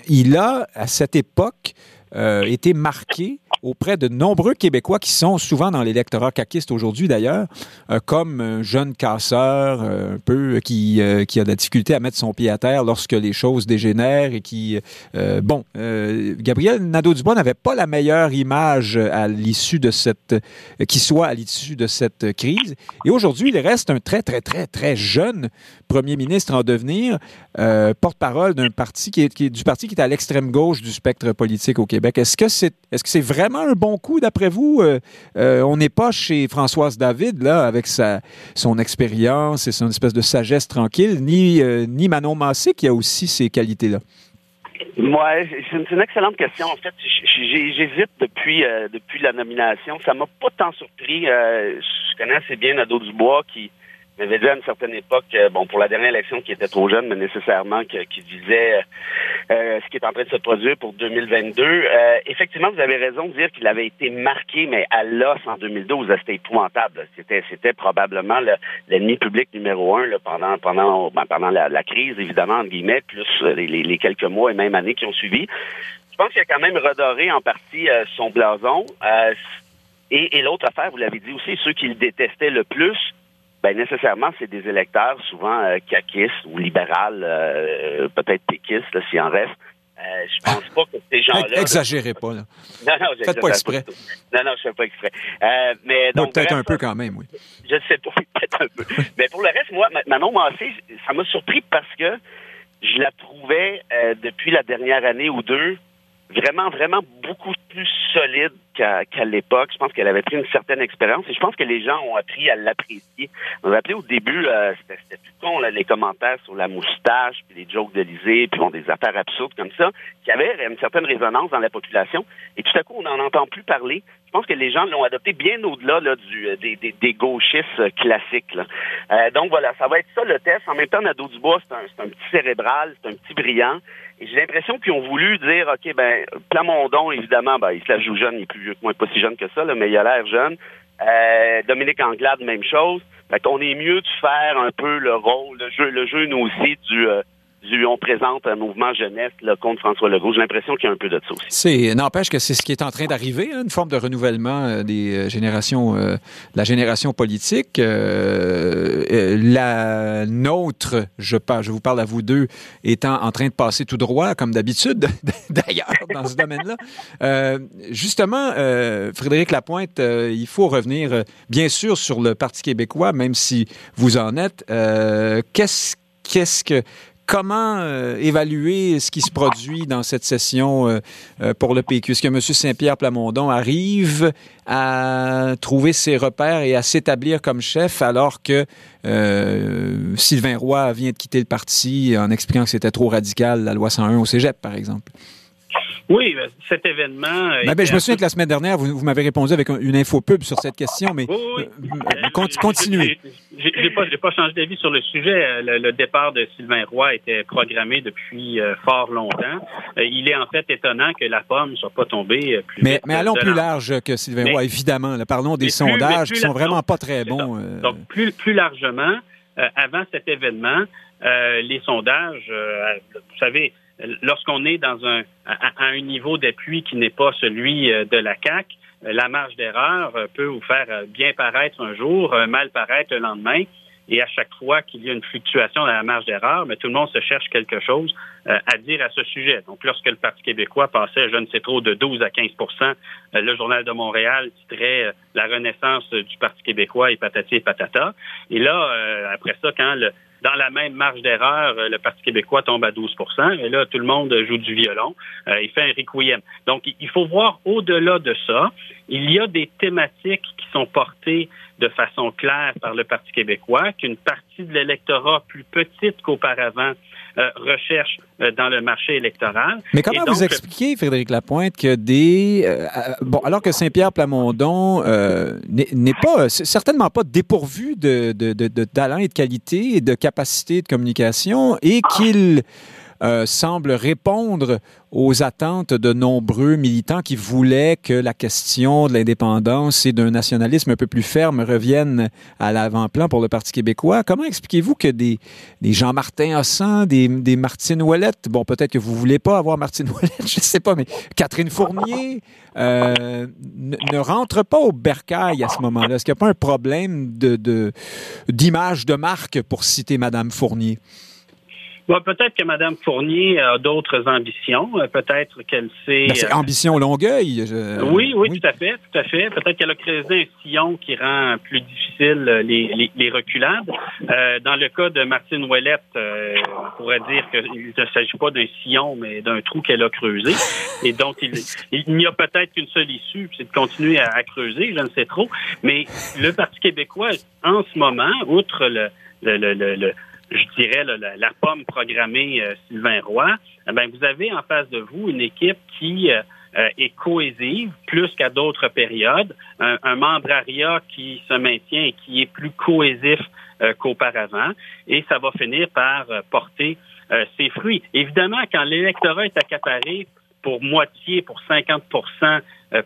il a, à cette époque, euh, marqué auprès de nombreux Québécois qui sont souvent dans l'électorat caquiste aujourd'hui d'ailleurs, euh, comme un jeune casseur euh, un peu qui, euh, qui a de la difficulté à mettre son pied à terre lorsque les choses dégénèrent et qui... bon, Gabriel Nadeau-Dubois n'avait pas la meilleure image à l'issue de cette... qui soit à l'issue de cette crise. Et aujourd'hui, il reste un très, très, très, très jeune premier ministre en devenir, porte-parole d'un parti qui est, qui est- du parti qui est à l'extrême gauche du spectre politique au Québec. Est-ce que c'est est-ce que c'est vraiment un bon coup d'après vous Euh, euh, On n'est pas chez Françoise David là avec sa son expérience et son espèce de sagesse tranquille, ni euh, ni Manon Massé qui a aussi ces qualités là. Ouais, c'est une, excellente question. En fait, j'hésite depuis depuis la nomination. Ça m'a pas tant surpris. Je connais assez bien Nadeau Dubois qui m'avait dit à une certaine époque, euh, bon, pour la dernière élection, qui était trop jeune, mais nécessairement que- qui disait euh, ce qui est en train de se produire pour 2022. Euh, effectivement, vous avez raison de dire qu'il avait été marqué, mais à l'os en 2012, là, c'était épouvantable. C'était c'était probablement le- l'ennemi public numéro un pendant pendant ben, pendant la, crise, évidemment, entre guillemets, plus euh, les, quelques mois et même années qui ont suivi. Je pense qu'il a quand même redoré en partie euh, son blason. Euh, et l'autre affaire, vous l'avez dit aussi, ceux qui le détestaient le plus, ben nécessairement, c'est des électeurs souvent euh, caquistes ou libérales, euh, peut-être péquistes, s'il en reste. Euh, je pense pas que ces gens-là. Exagérez pas, là. <laughs> Non, non, Faites pas exprès. Non, non, je fais pas exprès. Euh, mais donc. peut-être un peu quand même, oui. Je sais pas, <laughs> peut-être un peu. <laughs> mais pour le reste, moi, Manon Massé, ça m'a surpris parce que je la trouvais, euh, depuis la dernière année ou deux, vraiment, vraiment beaucoup plus solide qu'à l'époque. Je pense qu'elle avait pris une certaine expérience et je pense que les gens ont appris à l'apprécier. On a appelé au début, euh, c'était tout con, là, les commentaires sur la moustache, puis les jokes d'Elysée, puis bon, des affaires absurdes comme ça, qui avaient une certaine résonance dans la population. Et tout à coup, on n'en entend plus parler. Je pense que les gens l'ont adopté bien au-delà là, du, euh, des, des, gauchistes classiques. Là. Euh, donc voilà, ça va être ça le test. En même temps, Nadeau Dubois, c'est un, un petit cérébral, c'est un petit brillant. J'ai l'impression qu'ils ont voulu dire, OK, ben, Plamondon, évidemment, ben, il se la joue jeune, il est plus vieux que moi, pas si jeune que ça, là, mais il a l'air jeune. Euh, Dominique Anglade, même chose. Fait qu'on est mieux de faire un peu le rôle, le jeu, le jeu nous aussi du, euh, on présente un mouvement jeunesse là, contre François Legault. J'ai l'impression qu'il y a un peu de ça aussi. C'est, n'empêche que c'est ce qui est en train d'arriver, hein, une forme de renouvellement euh, des euh, générations, euh, la génération politique. la nôtre, je, je vous parle à vous deux, étant en train de passer tout droit, comme d'habitude, <laughs> d'ailleurs, dans ce domaine-là. justement, Frédéric Lapointe, il faut revenir, bien sûr, sur le Parti québécois, même si vous en êtes. qu'est-ce, qu'est-ce que comment euh, évaluer ce qui se produit dans cette session euh, euh, pour le PQ? Est-ce que M. Saint-Pierre Plamondon arrive à trouver ses repères et à s'établir comme chef alors que Sylvain Roy vient de quitter le parti en expliquant que c'était trop radical, la loi 101 au cégep, par exemple? Oui, ben, cet événement. Ben, ben, je me souviens que la semaine dernière, vous, m'avez répondu avec une info pub sur cette question, mais oui, continuez. J'ai pas, pas changé d'avis sur le sujet. Le, départ de Sylvain Roy était programmé depuis euh, fort longtemps. Euh, il est en fait étonnant que la pomme ne soit pas tombée euh, plus mais, Mais allons plus large que Sylvain Roy, évidemment. parlons des sondages qui sont vraiment pas très bons. Donc, plus, plus largement, avant cet événement, les sondages, vous savez, lorsqu'on est dans un, à, un niveau d'appui qui n'est pas celui euh, de la CAC, euh, la marge d'erreur euh, peut vous faire bien paraître un jour, mal paraître le lendemain. Et à chaque fois qu'il y a une fluctuation dans la marge d'erreur, tout le monde se cherche quelque chose à dire à ce sujet. Donc, lorsque le Parti québécois passait, je ne sais trop, de 12 à 15% le Journal de Montréal titrait La renaissance du Parti québécois et patati et patata. Et là, après ça, quand le, dans la même marge d'erreur, euh, le Parti québécois tombe à 12% et là, tout le monde joue du violon. Euh, il fait un requiem. Donc, il faut voir au-delà de ça. Il y a des thématiques qui sont portées de façon claire par le Parti québécois, qu'une partie de l'électorat plus petite qu'auparavant euh, recherche euh, dans le marché électoral. Mais comment vous expliquez, Frédéric Lapointe, que des... Euh, bon, alors que Saint-Pierre Plamondon n'est pas, certainement pas dépourvu de, de, de, talent et de qualité et de capacité de communication et qu'il... Euh, semble répondre aux attentes de nombreux militants qui voulaient que la question de l'indépendance et d'un nationalisme un peu plus ferme revienne à l'avant-plan pour le Parti québécois. Comment expliquez-vous que des, Jean-Martin Hossan, des, des Martine Ouellette, bon, peut-être que vous voulez pas avoir Martine Ouellette, <laughs> je ne sais pas, mais Catherine Fournier euh, ne, rentre pas au bercail à ce moment-là? Est-ce qu'il n'y a pas un problème de, d'image de marque, pour citer Madame Fournier? Peut-être que Mme Fournier a d'autres ambitions. Euh, peut-être qu'elle sait. Ben, c'est euh, ambition Longueuil. Oui, oui, tout à fait, tout à fait. Peut-être qu'elle a créé un sillon qui rend plus difficile les, les, reculades. Euh, dans le cas de Martine Ouellette, on pourrait dire qu'il ne s'agit pas d'un sillon, mais d'un trou qu'elle a creusé. Et donc, il, il n'y a peut-être qu'une seule issue, c'est de continuer à, à, creuser, je ne sais trop. Mais le Parti québécois, en ce moment, outre le, le, le, le je dirais, la, pomme programmée euh, Sylvain Roy, eh ben, vous avez en face de vous une équipe qui euh, euh, est cohésive plus qu'à d'autres périodes, un, un, membrariat qui se maintient et qui est plus cohésif qu'auparavant, et ça va finir par porter ses fruits. Évidemment, quand l'électorat est accaparé pour moitié, pour 50 euh,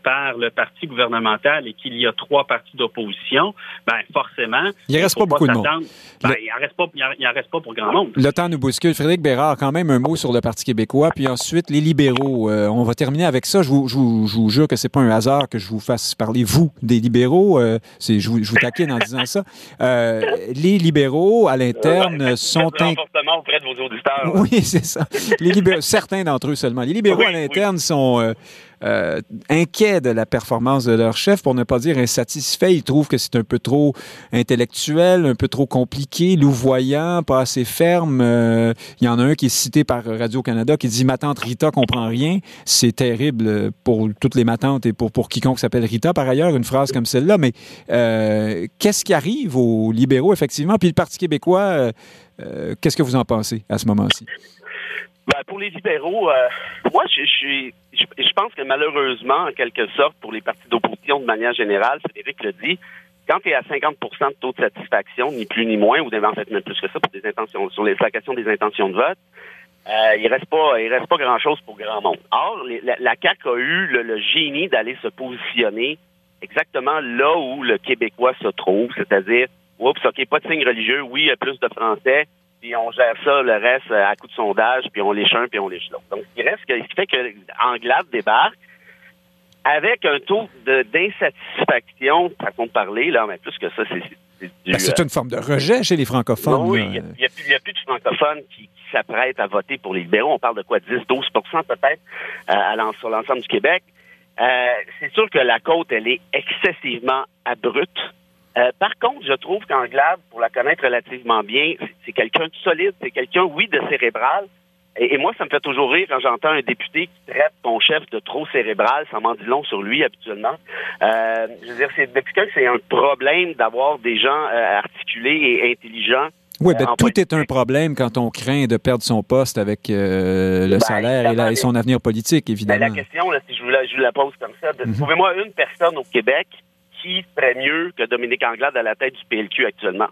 par le parti gouvernemental et qu'il y a trois partis d'opposition, ben forcément, il ne reste pas beaucoup de monde. Ben, il n'en reste, pas, il reste pas pour grand monde. Le temps nous bouscule. Frédéric Bérard, quand même un mot sur le Parti québécois, puis ensuite les libéraux. Euh, on va terminer avec ça. Je vous, je vous, je vous jure que c'est pas un hasard que je vous fasse parler, vous, des libéraux. Euh, c'est, je, vous, je vous taquine en disant ça. les libéraux, à l'interne, sont... Un... probablement auprès de vos auditeurs. Oui, c'est ça. Les libéraux, certains d'entre eux seulement. Les libéraux Oui, à l'interne sont euh, inquiets de la performance de leur chef, pour ne pas dire insatisfaits. Ils trouvent que c'est un peu trop intellectuel, un peu trop compliqué, louvoyant, pas assez ferme. Euh, Il y en a un qui est cité par Radio-Canada qui dit « Ma tante Rita comprend rien ». C'est terrible pour toutes les matantes et pour, pour quiconque s'appelle Rita, par ailleurs, une phrase comme celle-là. Mais euh, qu'est-ce qui arrive aux libéraux, effectivement? Puis le Parti québécois, qu'est-ce que vous en pensez à ce moment-ci? Ben, pour les libéraux, euh, moi, je, suis- je, je pense que malheureusement, en quelque sorte, pour les partis d'opposition de manière générale, Frédéric le dit, quand tu es à 50% de taux de satisfaction, ni plus ni moins, ou en fait même plus que ça pour des intentions, sur les question des intentions de vote, euh, il reste pas, il reste pas grand chose pour grand monde. Or, les- la, la CAQ a eu le, le génie d'aller se positionner exactement là où le Québécois se trouve, c'est-à-dire, oups, ok, pas de signe religieux, oui, il y a plus de Français, puis on gère ça, le reste, euh, à coup de sondage, puis on les un, puis on les l'autre. Donc, ce qui reste, ce qui fait que Anglade débarque avec un taux d'insatisfaction, façon de parler, là, mais plus que ça, c'est c'est. Ben, euh, une forme de rejet chez les francophones. non, oui, là. il n'y a, il plus- il y a plus de francophones qui, qui s'apprêtent à voter pour les libéraux. On parle de quoi, 10-12% peut-être euh, à l'en- sur l'ensemble du Québec. Euh, c'est sûr que la côte, elle est excessivement abrupte. Euh, par contre, je trouve qu'Anglade, pour la connaître relativement bien, c'est- quelqu'un de solide, c'est quelqu'un, oui, de cérébral. Et, et moi, ça me fait toujours rire quand j'entends un député qui traite son chef de trop cérébral. Ça m'en dit long sur lui, habituellement. Euh, je veux dire, c'est depuis quand c'est un problème d'avoir des gens euh, articulés et intelligents Oui, ben, en tout politique. est un problème quand on craint de perdre son poste avec euh, le Ben, salaire et, la- évidemment, et son avenir politique, Ben, évidemment. la question, là, si je vous la, je vous la pose comme ça, de- Mhm. trouvez-moi une personne au Québec qui ferait mieux que Dominique Anglade à la tête du PLQ actuellement?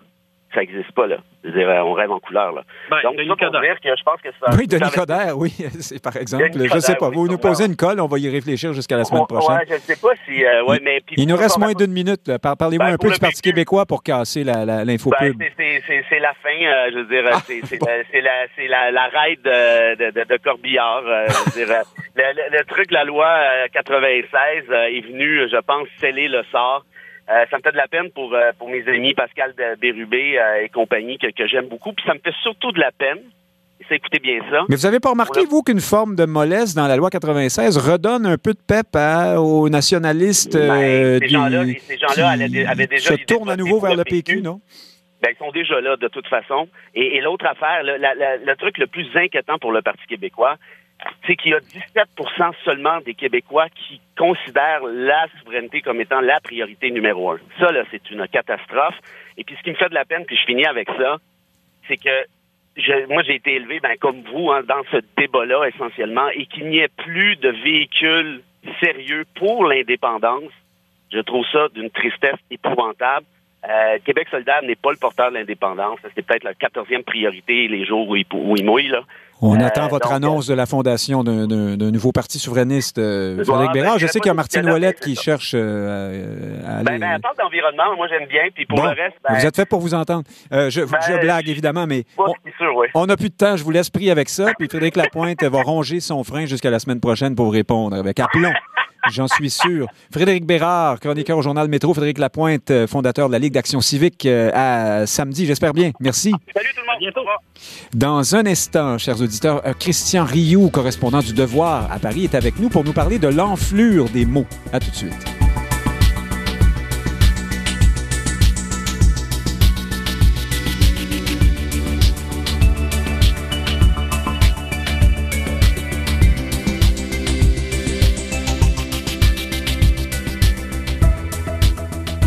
Ça n'existe pas, là. Dire, euh, on rêve en couleur, là. Ben, Donc, Denis ça dire que je pense que ça... Oui, Denis Coderre, oui, <laughs> c'est par exemple. Denis je sais Coderre, pas. oui, Vous nous posez une colle, on va y réfléchir jusqu'à la semaine prochaine. Ouais, je ne sais pas si... euh, ouais, mais, puis Il nous reste moins d'une minute. Parlez-moi Ben, un peu du Parti PQ. québécois pour casser la- la- l'info Ben, pub. c'est- la fin, euh, je veux dire, Ah. c'est la, c'est la, c'est la, la raid de, de, de, de Corbillard. euh, je veux dire, le, le- le truc, la loi euh, 96 euh, est venue, je pense, sceller le sort. Euh, ça me fait de la peine pour, euh, pour mes amis Pascal Bérubé euh, et compagnie que, que j'aime beaucoup. Puis ça me fait surtout de la peine. Ça, écoutez bien ça. Mais vous avez pas remarqué, vous, qu'une forme de mollesse dans la loi 96 redonne un peu de pep à- aux nationalistes Ben, ces du- gens-là, ces gens-là avaient déjà se tournent à nouveau vers le PQ, PQ. non? Ben, ils sont déjà là de toute façon. Et, et l'autre affaire, le, la- la- le truc le plus inquiétant pour le Parti québécois, c'est qu'il y a 17% seulement des Québécois qui considèrent la souveraineté comme étant la priorité numéro un. Ça, là, c'est une catastrophe. Et puis, ce qui me fait de la peine, puis je finis avec ça, c'est que je- moi, j'ai été élevé, ben, comme vous, hein, dans ce débat-là, essentiellement, et qu'il n'y ait plus de véhicules sérieux pour l'indépendance. Je trouve ça d'une tristesse épouvantable. Euh, Québec solidaire n'est pas le porteur de l'indépendance. C'est peut-être la quatorzième priorité les jours où il, pou- où il mouille. Là. On Euh, attend votre donc, annonce de la fondation d'un- nouveau parti souverainiste. euh, Frédéric ben, Bérard, je je sais qu'il y a Martine Ouellette qui cherche euh, à aller... Ben, ben, d'environnement, moi j'aime bien. Puis pour Bon, le reste, ben, vous êtes fait pour vous entendre. Euh, je, Ben, je blague, évidemment, mais on- sûr, oui. on plus de temps. Je vous laisse pris avec ça. Puis Frédéric Lapointe va ronger son frein jusqu'à la semaine prochaine pour répondre avec aplomb. J'en suis sûr. Frédéric Bérard, chroniqueur au journal Métro. Frédéric Lapointe, euh, fondateur de la Ligue d'Action civique, euh, à samedi, j'espère bien. Merci. Salut tout le monde. bientôt. Dans un instant, chers auditeurs, euh, Christian Rioux, correspondant du Devoir à Paris, est avec nous pour nous parler de l'enflure des mots. À tout de suite.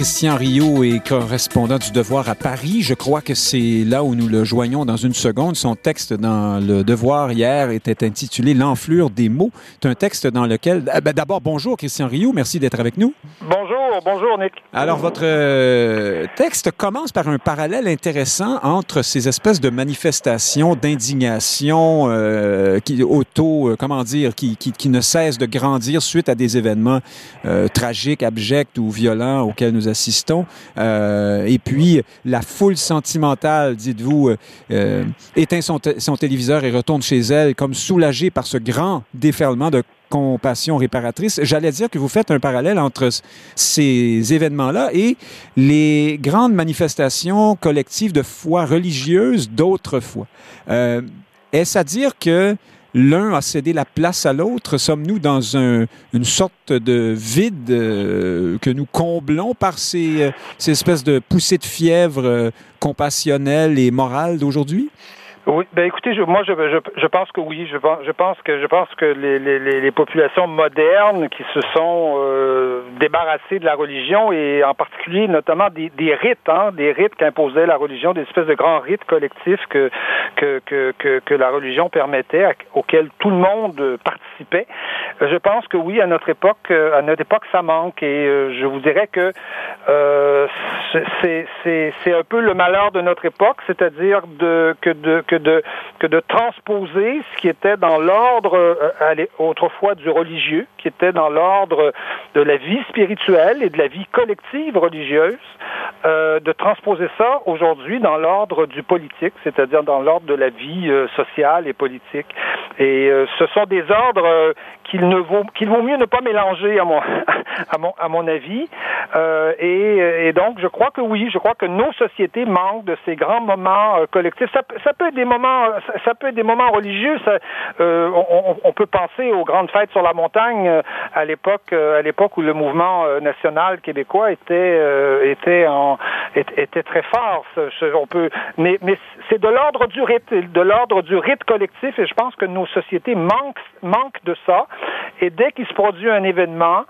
Christian Rio est correspondant du Devoir à Paris. Je crois que c'est là où nous le joignons dans une seconde. Son texte dans le Devoir hier était intitulé L'enflure des mots. C'est un texte dans lequel... Ah, ben, D'abord, bonjour Christian Rio, merci d'être avec nous. Bonjour, bonjour Nick. Alors, votre euh, texte commence par un parallèle intéressant entre ces espèces de manifestations d'indignation euh, qui auto, euh, comment dire, qui, ne cessent de grandir suite à des événements euh, tragiques, abjects ou violents auxquels nous assistons. Et puis, la foule sentimentale, dites-vous, éteint son, son téléviseur et retourne chez elle comme soulagée par ce grand déferlement de compassion réparatrice. J'allais dire que vous faites un parallèle entre ces événements-là et les grandes manifestations collectives de foi religieuse d'autrefois. Euh, Est-ce à dire que l'un a cédé la place à l'autre? Sommes-nous dans un, une sorte de vide euh, que nous comblons par ces, euh, ces espèces de poussées de fièvre euh, compassionnelles et morales d'aujourd'hui? Oui, ben écoutez, je, moi je, je, je, pense que oui, je pense, je pense que je pense que les, les, les populations modernes qui se sont euh, débarrassées de la religion et en particulier notamment des, des rites, hein, des rites qu'imposait la religion, des espèces de grands rites collectifs que que que, que, que la religion permettait, auxquels tout le monde participait. Je pense que oui, à notre époque, à notre époque, ça manque et euh, je vous dirais que euh, c'est c'est un peu le malheur de notre époque, c'est-à-dire de que de que de, que de transposer ce qui était dans l'ordre euh, autrefois du religieux, qui était dans l'ordre de la vie spirituelle et de la vie collective religieuse, euh, de transposer ça aujourd'hui dans l'ordre du politique, c'est-à-dire dans l'ordre de la vie euh, sociale et politique. Et euh, ce sont des ordres euh, qu'il ne vaut qu'il vaut mieux ne pas mélanger à mon <laughs> à mon à mon avis. Et, et, donc je crois que oui, je crois que nos sociétés manquent de ces grands moments collectifs. Ça, ça peut être des moments ça, peut être des moments religieux. Ça, on, on, peut penser aux grandes fêtes sur la montagne à l'époque à l'époque où le mouvement national québécois était était en était très fort. On peut, mais, mais c'est de l'ordre du rite, de l'ordre du rite collectif, et je pense que nos sociétés manquent, de ça. Et dès qu'il se produit un événement,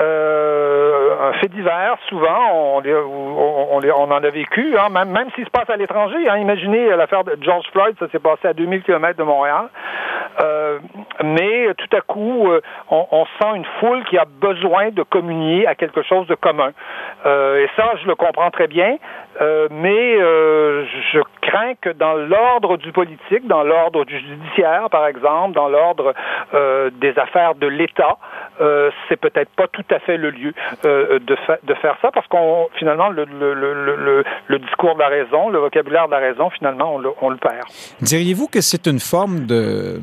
euh, un fait divers, souvent, on, en a vécu, hein, même, même s'il se passe à l'étranger. Hein, imaginez l'affaire de George Floyd, ça s'est passé à 2000 km de Montréal. Euh, mais tout à coup, euh, on, sent une foule qui a besoin de communier à quelque chose de commun. Et ça, je le comprends très bien. Mais je crains que dans l'ordre du politique, dans l'ordre du judiciaire, par exemple, dans l'ordre euh, des affaires de l'État, euh, c'est peut-être pas tout à fait le lieu euh, de, fa de faire ça, parce qu'on finalement le, le, le, le, discours de la raison, le vocabulaire de la raison, finalement, on le, on perd. Diriez-vous que c'est une forme de,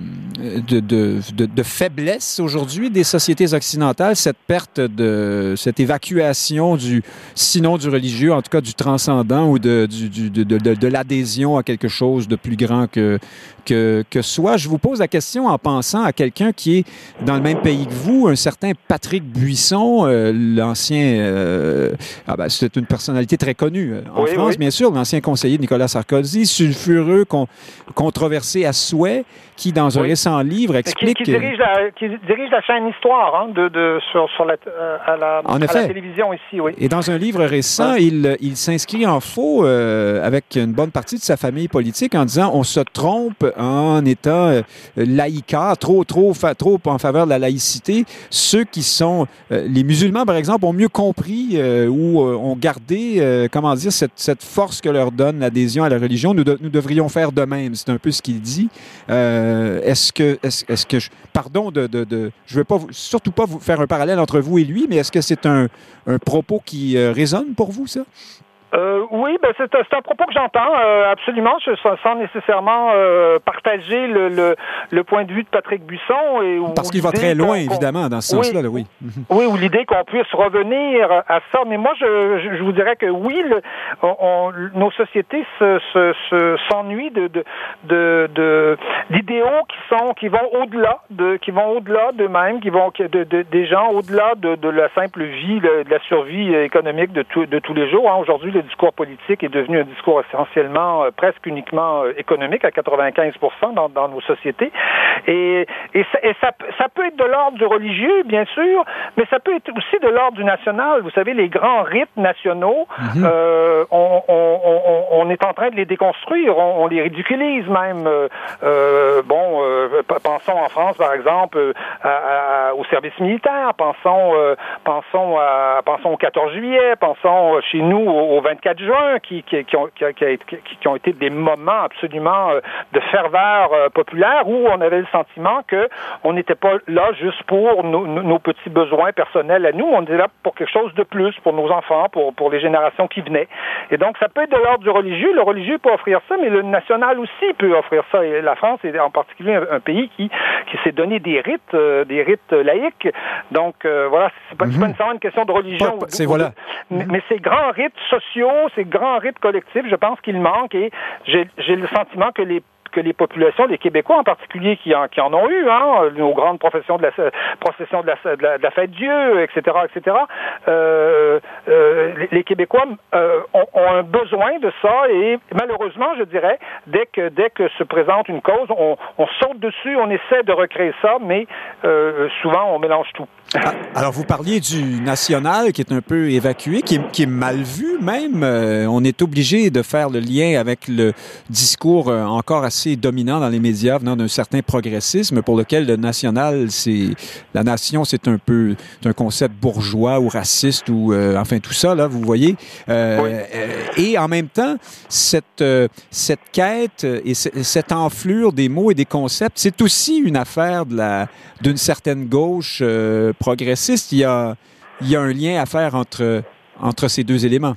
de, de, de, de faiblesse aujourd'hui des sociétés occidentales, cette perte de cette évacuation du, sinon du religieux, en tout cas du transcendant? ou de, du, de, de, de l'adhésion à quelque chose de plus grand que, que, que soi. Je vous pose la question en pensant à quelqu'un qui est dans le même pays que vous, un certain Patrick Buisson, euh, l'ancien... Euh, ah ben, c'est une personnalité très connue euh, en oui, France, oui. bien sûr, l'ancien conseiller de Nicolas Sarkozy, sulfureux, con, controversé à souhait, qui, dans un Oui. récent livre, explique... Qui, qui, dirige la, qui dirige la chaîne Histoire hein, de, de, sur, sur la, euh, à, la, En à effet. la télévision ici, oui. Et dans un livre récent, il, il s'inscrit en faux avec une bonne partie de sa famille politique en disant on se trompe en étant euh, laïcard, trop, trop, trop en faveur de la laïcité. Ceux qui sont euh, les musulmans, par exemple, ont mieux compris euh, ou ont gardé, comment dire, cette, cette force que leur donne l'adhésion à la religion. Nous, de- nous devrions faire de même. C'est un peu ce qu'il dit. Est-ce que, pardon de, je veux pas, surtout pas vous faire un parallèle entre vous et lui, mais est-ce que c'est un, un propos qui résonne pour vous, ça? Euh, oui, ben c'est, un propos que j'entends euh, absolument, je, sans, nécessairement euh, partager le, le, le point de vue de Patrick Buisson. Et, Parce qu'il va très loin, évidemment, dans ce Oui. sens-là, là, oui. Oui, ou l'idée qu'on puisse revenir à ça. Mais moi, je, je, je vous dirais que oui, le, on, on- nos sociétés se, se, se- s'ennuient de, de, de, de- d'idéaux qui sont qui vont au-delà de qui vont au-delà d'eux-mêmes, qui vont de, de- des gens au-delà de, de la simple vie, de la survie économique de, tout, de tous les jours. hein. Aujourd'hui, le discours politique est devenu un discours essentiellement, presque uniquement économique à 95 dans, dans nos sociétés. Et, et, ça, et ça, ça, peut être de l'ordre du religieux, bien sûr, mais ça peut être aussi de l'ordre du national. Vous savez, les grands rites nationaux, mhm. euh, on, on, on, est en train de les déconstruire, on, les ridiculise même. Euh, euh bon, euh, pensons en France, par exemple, euh, à, à, au service militaire, pensons, pensons, à, pensons au 14 juillet, pensons chez nous au, 24 juin, qui, qui, qui, ont, qui, qui, ont été des moments absolument de ferveur populaire où on avait le sentiment que on n'était pas là juste pour nos, nos, petits besoins personnels à nous, on était là pour quelque chose de plus, pour nos enfants, pour, pour les générations qui venaient. Et donc, ça peut être de l'ordre du religieux. Le religieux peut offrir ça, mais le national aussi peut offrir ça. Et la France est en particulier un, pays qui, qui s'est donné des rites, euh, des rites laïques. Donc, euh, voilà, c'est pas, pas mhm. nécessairement une question de religion. C'est voilà. Mais, mais, ces grands rites sociaux, ces grands rites collectifs, je pense qu'ils manquent et j'ai le sentiment que les que les populations, les Québécois en particulier, qui en, ont eu, hein, nos grandes professions de la procession de fête Dieu, etc., etc. Euh, euh, les, Québécois euh, ont, un besoin de ça et malheureusement, je dirais, dès que se présente une cause, on, on saute dessus, on essaie de recréer ça, mais souvent on mélange tout. Ah, alors, vous parliez du national qui est un peu évacué, qui est, mal vu même. On est obligé de faire le lien avec le discours encore assez dominant dans les médias venant d'un certain progressisme pour lequel le national, c'est la nation, c'est un peu un concept bourgeois ou raciste ou euh, enfin tout ça là, vous voyez. et en même temps, cette cette quête et cette enflure des mots et des concepts, c'est aussi une affaire de la d'une certaine gauche progressiste, il y a, il y a un lien à faire entre, entre ces deux éléments.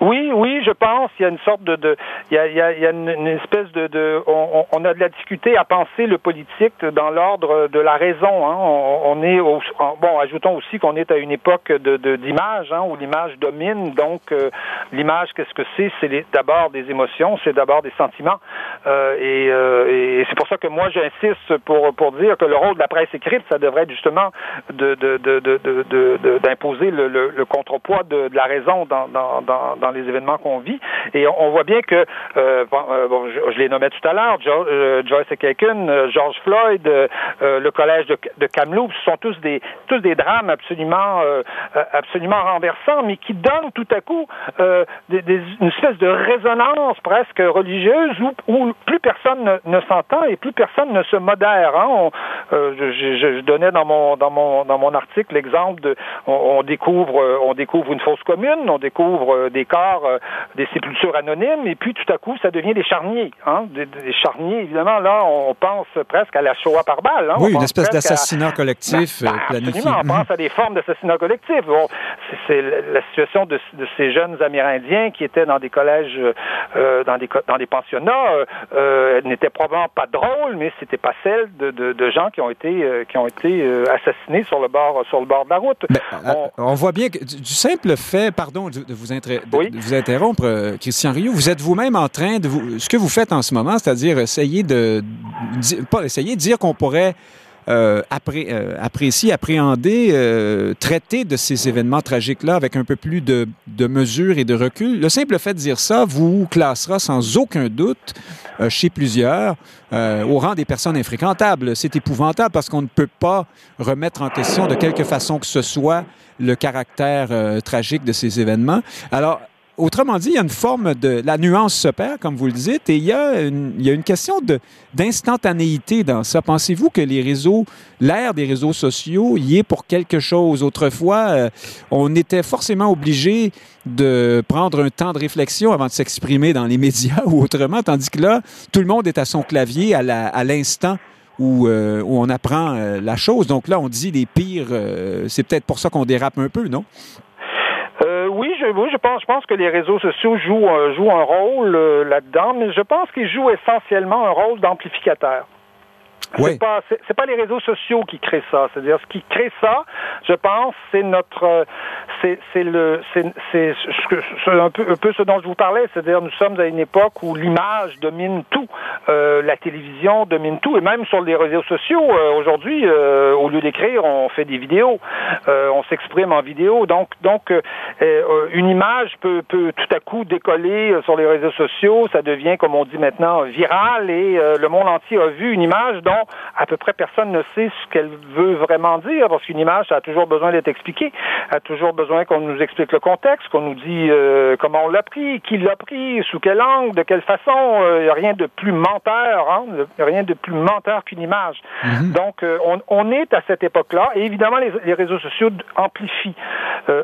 Oui, oui, je pense. Il y a une sorte de, de il y a, il y a, une, espèce de, de on, on, a de la difficulté à penser le politique dans l'ordre de la raison. Hein. On, est au, bon, ajoutons aussi qu'on est à une époque de d'image hein, où l'image domine. Donc euh, l'image, qu'est-ce que c'est? C'est d'abord des émotions, c'est d'abord des sentiments. Euh, et, euh, et c'est pour ça que moi j'insiste pour pour dire que le rôle de la presse écrite, ça devrait être justement de d'imposer le, le, le, contrepoids de, de la raison dans dans, dans, dans les événements qu'on vit. Et on, voit bien que, euh, bon, euh, je, les nommais tout à l'heure, euh, Joyce Kaken, George Floyd, le collège de, de, Kamloops, ce sont tous des tous des drames absolument absolument renversants, mais qui donnent tout à coup une espèce de résonance presque religieuse où, plus personne ne, s'entend et plus personne ne se modère. Hein. je, donnais dans mon dans mon dans mon article l'exemple de on, découvre on découvre une fosse commune, on découvre des euh, des sépultures anonymes, et puis tout à coup, ça devient des charniers. Hein? Des, charniers, évidemment, là, on pense presque à la Shoah par balle. Hein? Oui, une espèce d'assassinat collectif ben, euh, planifié. Absolument, on pense à des formes d'assassinat collectif. Bon, c'est la situation de, de, ces jeunes Amérindiens qui étaient dans des collèges, euh, dans, des, dans des pensionnats, euh, n'était probablement pas drôle, mais c'était pas celle de, de, de, gens qui ont été, qui ont été assassinés sur le bord, sur le bord de la route. on... voit bien que du simple fait, pardon de vous, oui vous interrompre, euh, Christian Rio. Vous êtes vous-même en train de vous, ce que vous faites en ce moment, c'est-à-dire essayer de, pas essayer de dire qu'on pourrait euh, euh, apprécier, appréhender, traiter de ces événements tragiques-là avec un peu plus de, de mesure et de recul. Le simple fait de dire ça vous classera sans aucun doute chez plusieurs au rang des personnes infréquentables. C'est épouvantable parce qu'on ne peut pas remettre en question de quelque façon que ce soit le caractère tragique de ces événements. Alors, Autrement dit, il y a une forme de... La nuance se perd, comme vous le dites, et il y a une, question d'instantanéité dans ça. Pensez-vous que les réseaux, l'ère des réseaux sociaux, y est pour quelque chose? Autrefois, euh, on était forcément obligé de prendre un temps de réflexion avant de s'exprimer dans les <laughs> médias ou autrement, tandis que là, tout le monde est à son clavier à l'instant. où, euh, où, on apprend euh, la chose. Donc là, on dit les pires. c'est peut-être pour ça qu'on dérape un peu, non? Je, oui, je pense, je pense que les réseaux sociaux jouent, euh, jouent un rôle euh, là-dedans, mais je pense qu'ils jouent essentiellement un rôle d'amplificateur. C'est pas c'est pas les réseaux sociaux qui créent ça. C'est-à-dire ce qui crée ça, je pense, c'est notre c'est c'est le c'est c'est un peu un peu ce dont je vous parlais. C'est-à-dire nous sommes à une époque où l'image domine tout, euh, la télévision domine tout, et même sur les réseaux sociaux euh, aujourd'hui, euh, au lieu d'écrire, on fait des vidéos, euh, on s'exprime en vidéo. Donc donc une image peut peut tout à coup décoller sur les réseaux sociaux, ça devient comme on dit maintenant viral et le monde entier a vu une image dont à peu près personne ne sait ce qu'elle veut vraiment dire, parce qu'une image, ça a toujours besoin d'être expliqué, a toujours besoin qu'on nous explique le contexte, qu'on nous dit euh, comment on l'a pris, qui l'a pris, sous quel angle, de quelle façon. Il euh, n'y a rien de plus menteur, hein, rien de plus menteur qu'une image. Mhm. Donc, euh, on, on, est à cette époque-là, et évidemment, les, les réseaux sociaux amplifient,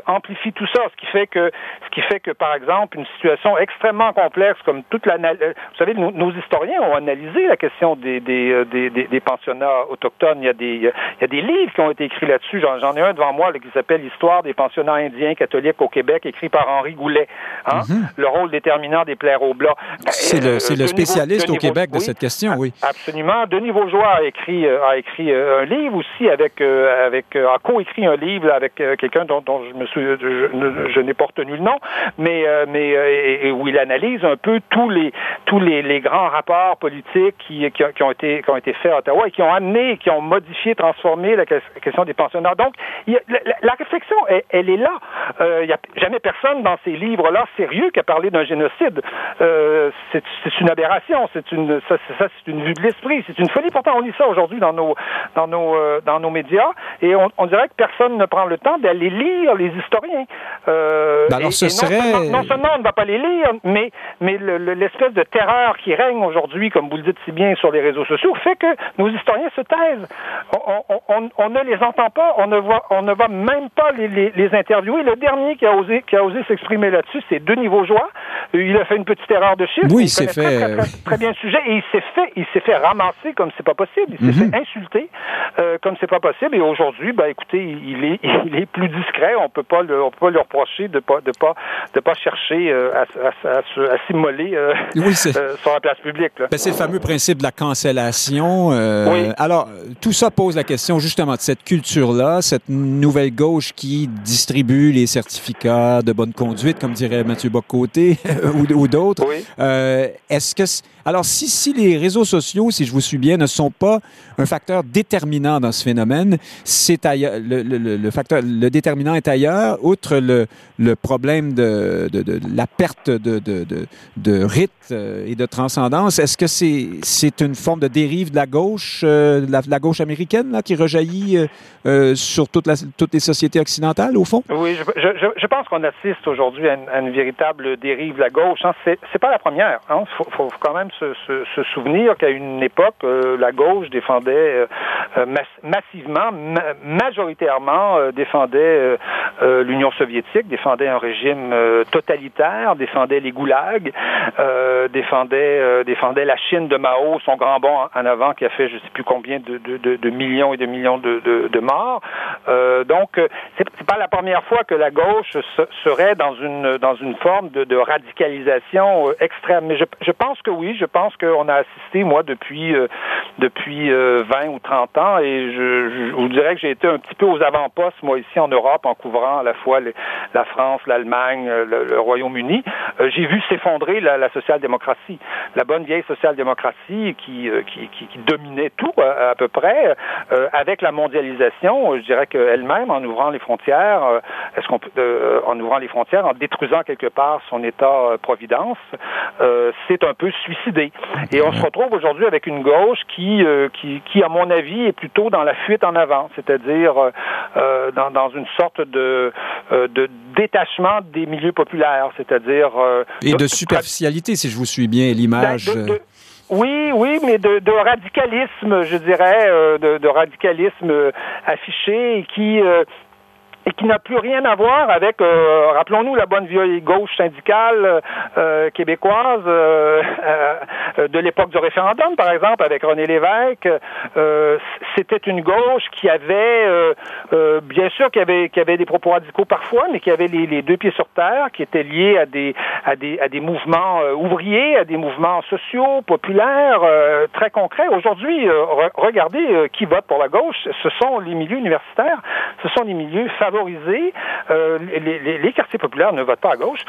amplifient tout ça, ce qui fait que, ce qui fait que, par exemple, une situation extrêmement complexe comme toute la, vous savez, nos, nos historiens ont analysé la question des, des, des, des pensionnats autochtones. Il y a des, il y a des livres qui ont été écrits là-dessus. J'en ai un devant moi qui s'appelle L'histoire des pensionnats indiens catholiques au Québec, écrit par Henri Goulet. Hein? Mhm. Le rôle déterminant des blaireaux blancs. Ben, c'est le, euh, le spécialiste au Québec de cette question, oui. Absolument. Denis Vaugeois a écrit, euh, a écrit euh, un livre aussi avec, avec a co-écrit un livre avec quelqu'un dont, dont, je me je, n'ai pas retenu le nom, mais, mais où il analyse un peu tous les, tous les, les grands rapports politiques qui, qui, ont été, qui ont été faits à Ottawa et qui ont amené, qui ont modifié, transformé la question des pensionnaires. Donc, la, réflexion, elle, est là. Euh, il n'y a jamais personne dans ces livres-là sérieux qui a parlé d'un génocide. Euh, c'est une aberration, c'est une, ça, c'est une vue de l'esprit, c'est une folie. Pourtant, on lit ça aujourd'hui dans nos, dans nos, euh, dans nos médias, et on, dirait que personne ne prend le temps d'aller lire les historiens. Ben alors, ce non, serait... seulement, non, seulement, on ne va pas les lire, mais, mais l'espèce de terreur qui règne aujourd'hui, comme vous le dites si bien sur les réseaux sociaux, fait que nos historiens se taisent. On, ne les entend pas, on ne voit, on ne va même pas les, les, interviewer. Le dernier qui a osé, qui a osé s'exprimer là-dessus, c'est Denis Vaugeois. Il a fait une petite erreur de chiffre. Oui, il s'est fait. Très, très, très, bien le sujet et il s'est fait, il s'est fait ramasser comme c'est pas possible. Il s'est mhm. fait insulter euh, comme c'est pas possible. Et aujourd'hui, ben écoutez, il est, <laughs> il est plus discret. On peut pas le, on peut pas lui reprocher de pas, de pas, de pas chercher euh, à, à, à, s'immoler euh, sur la place publique. Ben, c'est le fameux principe de la cancellation. Oui. Alors, tout ça pose la question justement de cette culture-là, cette nouvelle gauche qui distribue les certificats de bonne conduite, comme dirait Mathieu Bocoté <laughs> ou, ou d'autres. Euh, est-ce que alors si, si les réseaux sociaux, si je vous suis bien, ne sont pas un facteur déterminant dans ce phénomène, c'est ailleurs. Le, le, le, facteur, le déterminant est ailleurs, outre le, le problème de, de, de la perte de, de, rite euh, et de transcendance. Est-ce que c'est c'est une forme de dérive de la gauche, euh, la, gauche américaine, là, qui rejaillit euh, sur toute la, toutes les sociétés occidentales, au fond? Oui, je, pense qu'on assiste aujourd'hui à, une véritable dérive de la gauche. Hein. C'est pas la première. Il hein. faut, quand même se, souvenir qu'à une époque, la gauche défendait massivement, majoritairement, défendait l'Union soviétique, défendait un régime totalitaire, défendait les goulags. Euh, défendait euh, défendait la Chine de Mao, son grand bond en avant qui a fait je sais plus combien de, de, de, millions et de millions de, de morts. Euh, donc c'est pas la première fois que la gauche serait dans une dans une forme de, radicalisation extrême. Mais je, je pense que oui, je pense qu'on a assisté moi depuis depuis 20 ou 30 ans et je, vous dirais que j'ai été un petit peu aux avant-postes moi ici en Europe en couvrant à la fois la France, l'Allemagne, le, Royaume-Uni. j'ai vu s'effondrer la, social-démocratie, la bonne vieille social-démocratie euh, qui, qui, dominait tout à, peu près, euh, avec la mondialisation, je dirais qu'elle-même, en ouvrant les frontières, euh, est-ce qu'on peut, en ouvrant les frontières, en détruisant quelque part son État-providence, c'est un peu suicidé. Et on se retrouve aujourd'hui avec une gauche qui, qui, qui, à mon avis, est plutôt dans la fuite en avant, c'est-à-dire dans, dans une sorte de, de détachement des milieux populaires, c'est-à-dire... Et de superficialité si je vous suis bien, l'image. Euh. Oui, oui, mais de, radicalisme, je dirais, euh, de, radicalisme affiché qui et qui n'a plus rien à voir avec, euh, rappelons-nous, la bonne vieille gauche syndicale euh, québécoise euh, de l'époque du référendum, par exemple, avec René Lévesque. C'était une gauche qui avait, bien sûr, qui avait, avait des propos radicaux parfois, mais qui avait les, deux pieds sur terre, qui était lié à des, à des, à des mouvements ouvriers, à des mouvements sociaux, populaires, très concrets. Aujourd'hui, regardez qui vote pour la gauche. Ce sont les milieux universitaires, ce sont les milieux Euh, les, quartiers populaires ne votent pas à gauche.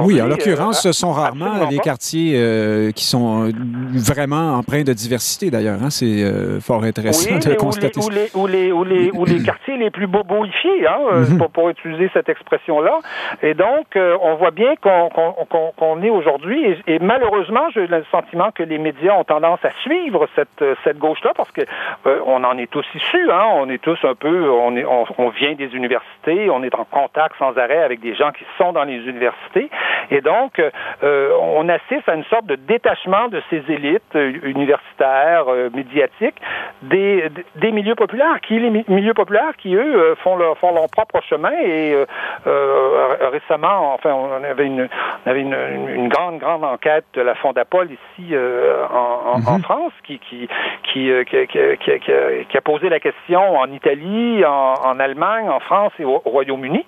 Oui, en l'occurrence, ce sont euh, rarement les quartiers euh, qui sont vraiment empreints de diversité, d'ailleurs. Hein. C'est fort intéressant de constater ou les, ou les, ou les, ou les <coughs> quartiers les plus boboifiés, hein, mhm. pour, pour, utiliser cette expression-là. Et donc, on voit bien qu'on est aujourd'hui, et, malheureusement, j'ai le sentiment que les médias ont tendance à suivre cette, cette gauche-là, parce que on en est tous issus, hein, on est tous un peu, on, est, on, vient des universités, on est en contact sans arrêt avec des gens qui sont dans les universités, et donc euh, on assiste à une sorte de détachement de ces élites euh, universitaires, euh, médiatiques, des, des milieux populaires, qui les milieux populaires qui eux font leur font leur propre chemin. Et récemment, enfin, on avait une on avait une, une, grande grande enquête de la Fondapol ici en, en. France qui qui qui, qui, qui, qui a posé la question en Italie, en, en Allemagne, en France et au, Royaume-Uni.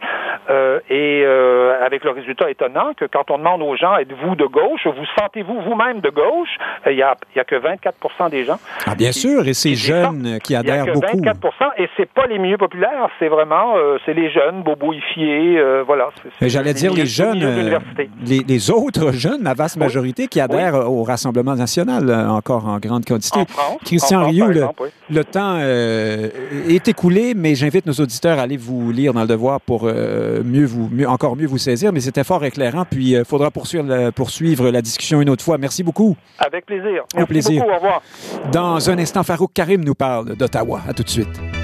Euh, et euh, avec le résultat étonnant que quand on demande aux gens êtes-vous de gauche, vous sentez-vous vous-même de gauche, il n'y a, y a que 24 des gens. Ah, bien sûr, et c'est jeunes qui adhèrent beaucoup. Il y a que 24 et c'est pas les milieux populaires, c'est vraiment euh, c'est les jeunes, boboifiés, euh, voilà. J'allais dire les jeunes, euh, les, les, autres jeunes, la vaste majorité qui adhèrent au Rassemblement national encore en grande quantité. En France, Christian Rioux, le, le, temps est écoulé, mais j'invite nos auditeurs à aller vous lire dans le devoir pour mieux vous, mieux, encore mieux vous saisir. Mais c'était fort éclairant. Puis il faudra poursuivre la, poursuivre la discussion une autre fois. Merci beaucoup. Avec plaisir. Merci plaisir. Beaucoup, au revoir. Dans un instant, Farouk Karim nous parle d'Ottawa. À tout de suite.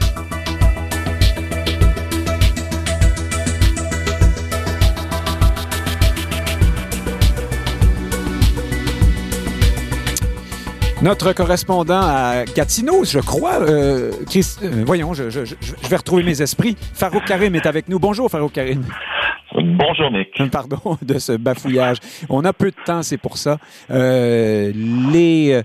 Notre correspondant à Gatineau, je crois, euh, euh, voyons, je, vais retrouver mes esprits. Farouk Karim est avec nous. Bonjour, Farouk Karim. Bonjour, Nick. <laughs> Pardon de ce bafouillage. On a peu de temps, c'est pour ça. Euh, les,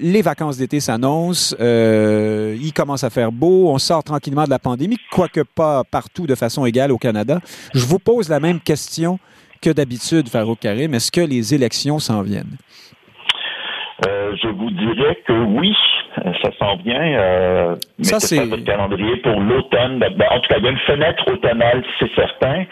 les vacances d'été s'annoncent. il commence à faire beau. On sort tranquillement de la pandémie, quoique pas partout de façon égale au Canada. Je vous pose la même question que d'habitude, Farouk Karim. Est-ce que les élections s'en viennent? Euh, je vous dirais que oui, ça s'en vient. Euh, ça, c'est votre calendrier pour l'automne. Ben, ben, en tout cas, il y a une fenêtre automnale, c'est certain.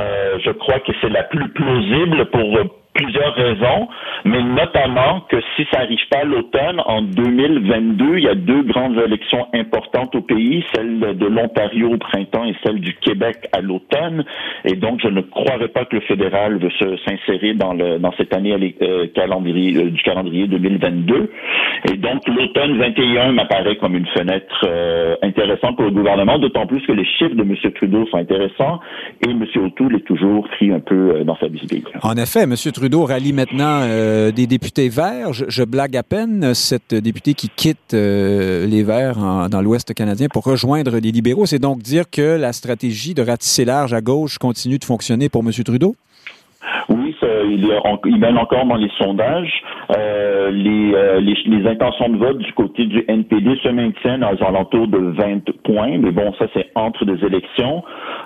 Euh, je crois que c'est la plus plausible pour plusieurs raisons, mais notamment que si ça n'arrive pas l'automne, en 2022, il y a deux grandes élections importantes au pays, celle de l'Ontario au printemps et celle du Québec à l'automne. Et donc, je ne croirais pas que le fédéral veut s'insérer dans, dans cette année euh, calendrier, euh, du calendrier 2022. Et donc, l'automne 21 m'apparaît comme une fenêtre euh, intéressante pour le gouvernement, d'autant plus que les chiffres de M. Trudeau sont intéressants et M. O'Toole est toujours pris un peu dans sa visibilité. En effet, M. Trudeau rallie maintenant euh, des députés verts. Je, blague à peine, cette députée qui quitte euh, les Verts dans l'Ouest canadien pour rejoindre les libéraux. C'est donc dire que la stratégie de ratisser large à gauche continue de fonctionner pour M. Trudeau? Oui, il, il, mène encore dans les sondages. Euh, les, les, intentions de vote du côté du NPD se maintiennent aux alentours de 20 points, mais bon, ça c'est entre des élections.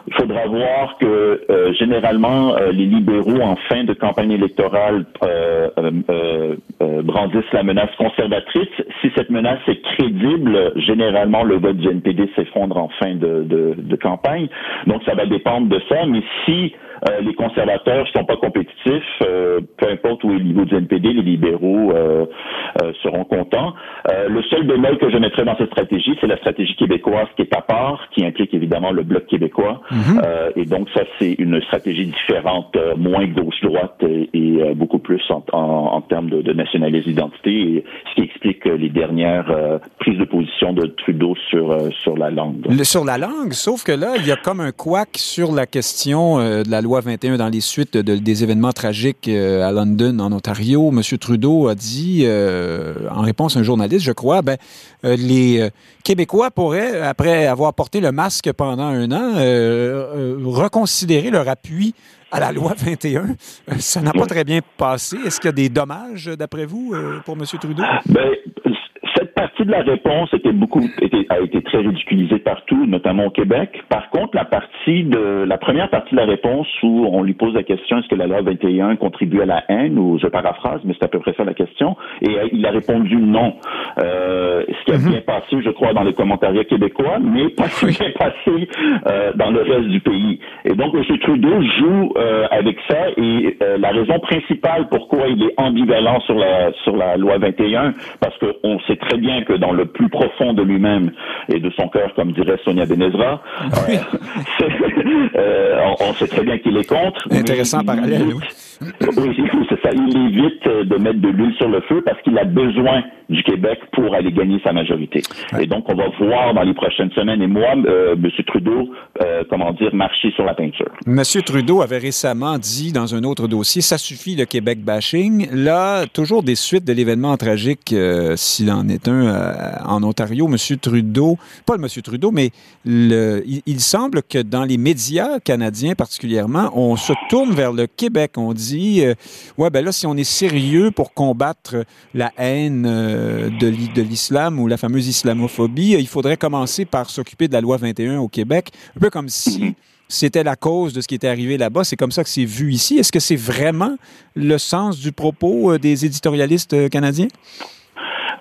Il faudra voir que euh, généralement euh, les libéraux en fin de campagne électorale euh, brandissent la menace conservatrice. Si cette menace est crédible, généralement le vote du NPD s'effondre en fin de, de, de, campagne. Donc ça va dépendre de ça. Mais si euh, les conservateurs sont pas compétitifs, euh, peu importe où est le niveau du NPD, les libéraux euh, seront contents. le seul bémol que je mettrais dans cette stratégie, c'est la stratégie québécoise qui est à part, qui implique évidemment le bloc québécois. Mhm. et donc ça, c'est une stratégie différente, moins gauche-droite et, beaucoup plus en, en, termes de, de nationalisme d'identité, ce qui explique les dernières prises de position de Trudeau sur, sur la langue. sur la langue, sauf que là, il y a comme un couac sur la question de la loi 21 dans les suites des événements tragiques euh, à London, en Ontario. M. Trudeau a dit, euh, en réponse à un journaliste, je crois, ben, euh, les Québécois pourraient, après avoir porté le masque pendant un an, reconsidérer leur appui à la loi 21. Ça n'a pas très bien passé. Est-ce qu'il y a des dommages, d'après vous, pour M. Trudeau? Ben, partie de la réponse était beaucoup, était, a été très ridiculisée partout, notamment au Québec. Par contre, la partie de, la première partie de la réponse où on lui pose la question est-ce que la loi 21 contribue à la haine ou je paraphrase, mais c'est à peu près ça la question. Et euh, il a répondu non. Euh, ce qui a mhm. bien passé, je crois, dans les commentaires québécois, mais pas si bien passé euh, dans le reste du pays. Et donc, M. Trudeau joue euh, avec ça et euh, la raison principale pourquoi il est ambivalent sur la sur la loi 21, parce qu'on sait très bien que dans le plus profond de lui-même et de son cœur, comme dirait Sonia Benezra, euh, <laughs> euh, on, sait très bien qu'il est contre. Intéressant parallèle, oui. C'est ça. Il évite de mettre de l'huile sur le feu parce qu'il a besoin du Québec pour aller gagner sa majorité. Et donc, on va voir dans les prochaines semaines et mois, euh, M. Trudeau, euh, comment dire, marcher sur la peinture. M. Trudeau avait récemment dit dans un autre dossier, ça suffit le Québec bashing. Là, toujours des suites de l'événement tragique, euh, s'il en est un, en Ontario, M. Trudeau, pas le M. Trudeau, mais le, il, semble que dans les médias canadiens particulièrement, on se tourne vers le Québec. On dit, ouais, ben là, si on est sérieux pour combattre la haine de l'islam ou la fameuse islamophobie, il faudrait commencer par s'occuper de la loi 21 au Québec, un peu comme si c'était la cause de ce qui était arrivé là-bas. C'est comme ça que c'est vu ici. Est-ce que c'est vraiment le sens du propos euh, des éditorialistes euh, canadiens?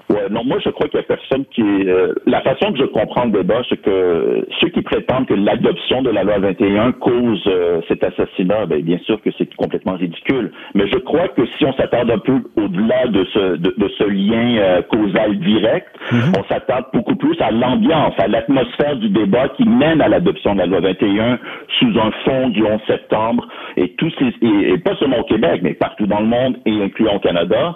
Ouais, non, moi je crois qu'il y a personne qui euh, la façon que je comprends le débat, c'est que ceux qui prétendent que l'adoption de la loi 21 cause euh, cet assassinat, ben, bien sûr que c'est complètement ridicule. Mais je crois que si on s'attarde un peu au-delà de ce de, ce lien euh, causal direct, mm-hmm. on s'attarde beaucoup plus à l'ambiance, à l'atmosphère du débat qui mène à l'adoption de la loi 21 sous un fond du 11 septembre et tous ces, et pas seulement au Québec, mais partout dans le monde et incluant au Canada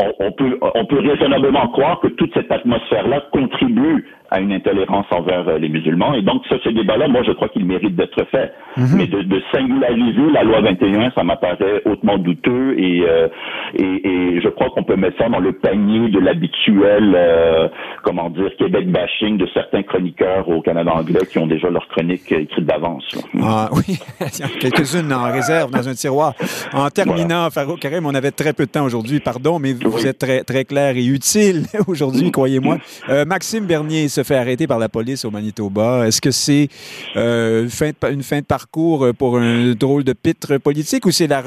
on, peut, on peut raisonnablement croire que toute cette atmosphère-là contribue à une intolérance envers euh, les musulmans. Et donc, ça, ce débat-là, moi, je crois qu'il mérite d'être fait. Mhm. Mais de, de, singulariser la loi 21, ça m'apparaît hautement douteux et, euh, et, et, je crois qu'on peut mettre ça dans le panier de l'habituel, euh, comment dire, Québec bashing de certains chroniqueurs au Canada anglais qui ont déjà leur chronique écrite d'avance. Ah oui, <laughs> quelques-unes en réserve dans un tiroir. En terminant, Farouk Karim, on avait très peu de temps aujourd'hui, pardon, mais vous êtes très, très clair et utile <laughs> aujourd'hui, croyez-moi. Maxime Bernier, se fait arrêter par la police au Manitoba. Est-ce que c'est euh, une fin de parcours pour un drôle de pitre politique ou c'est la,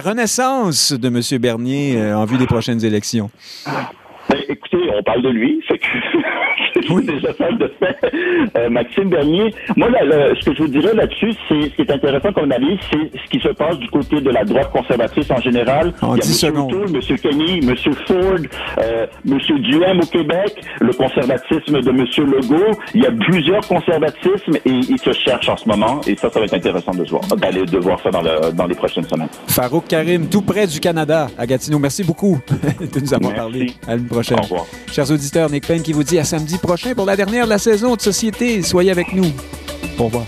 renaissance de M. Bernier euh, en vue des prochaines élections? Ben, écoutez, on parle de lui, <laughs> <laughs> oui. déjà ça de fait. Euh, Maxime Bernier, moi, ce que je vous dirais là-dessus, c'est ce qui est intéressant comme analyse, c'est ce qui se passe du côté de la droite conservatrice en général. En Il y a M. M. Kenny, M. Ford, euh, M. Duhem au Québec, le conservatisme de M. Legault. Il y a plusieurs conservatismes et ils se cherchent en ce moment. Et ça, ça va être intéressant de voir, d'aller de voir ça dans, dans les prochaines semaines. Farouk Karim, tout près du Canada, à Gatineau. Merci beaucoup <laughs> de nous avoir parlé. À une prochaine. Au revoir. Chers auditeurs, Nick Payne qui vous dit à samedi pour la dernière de la saison de Société. Soyez avec nous. Au revoir.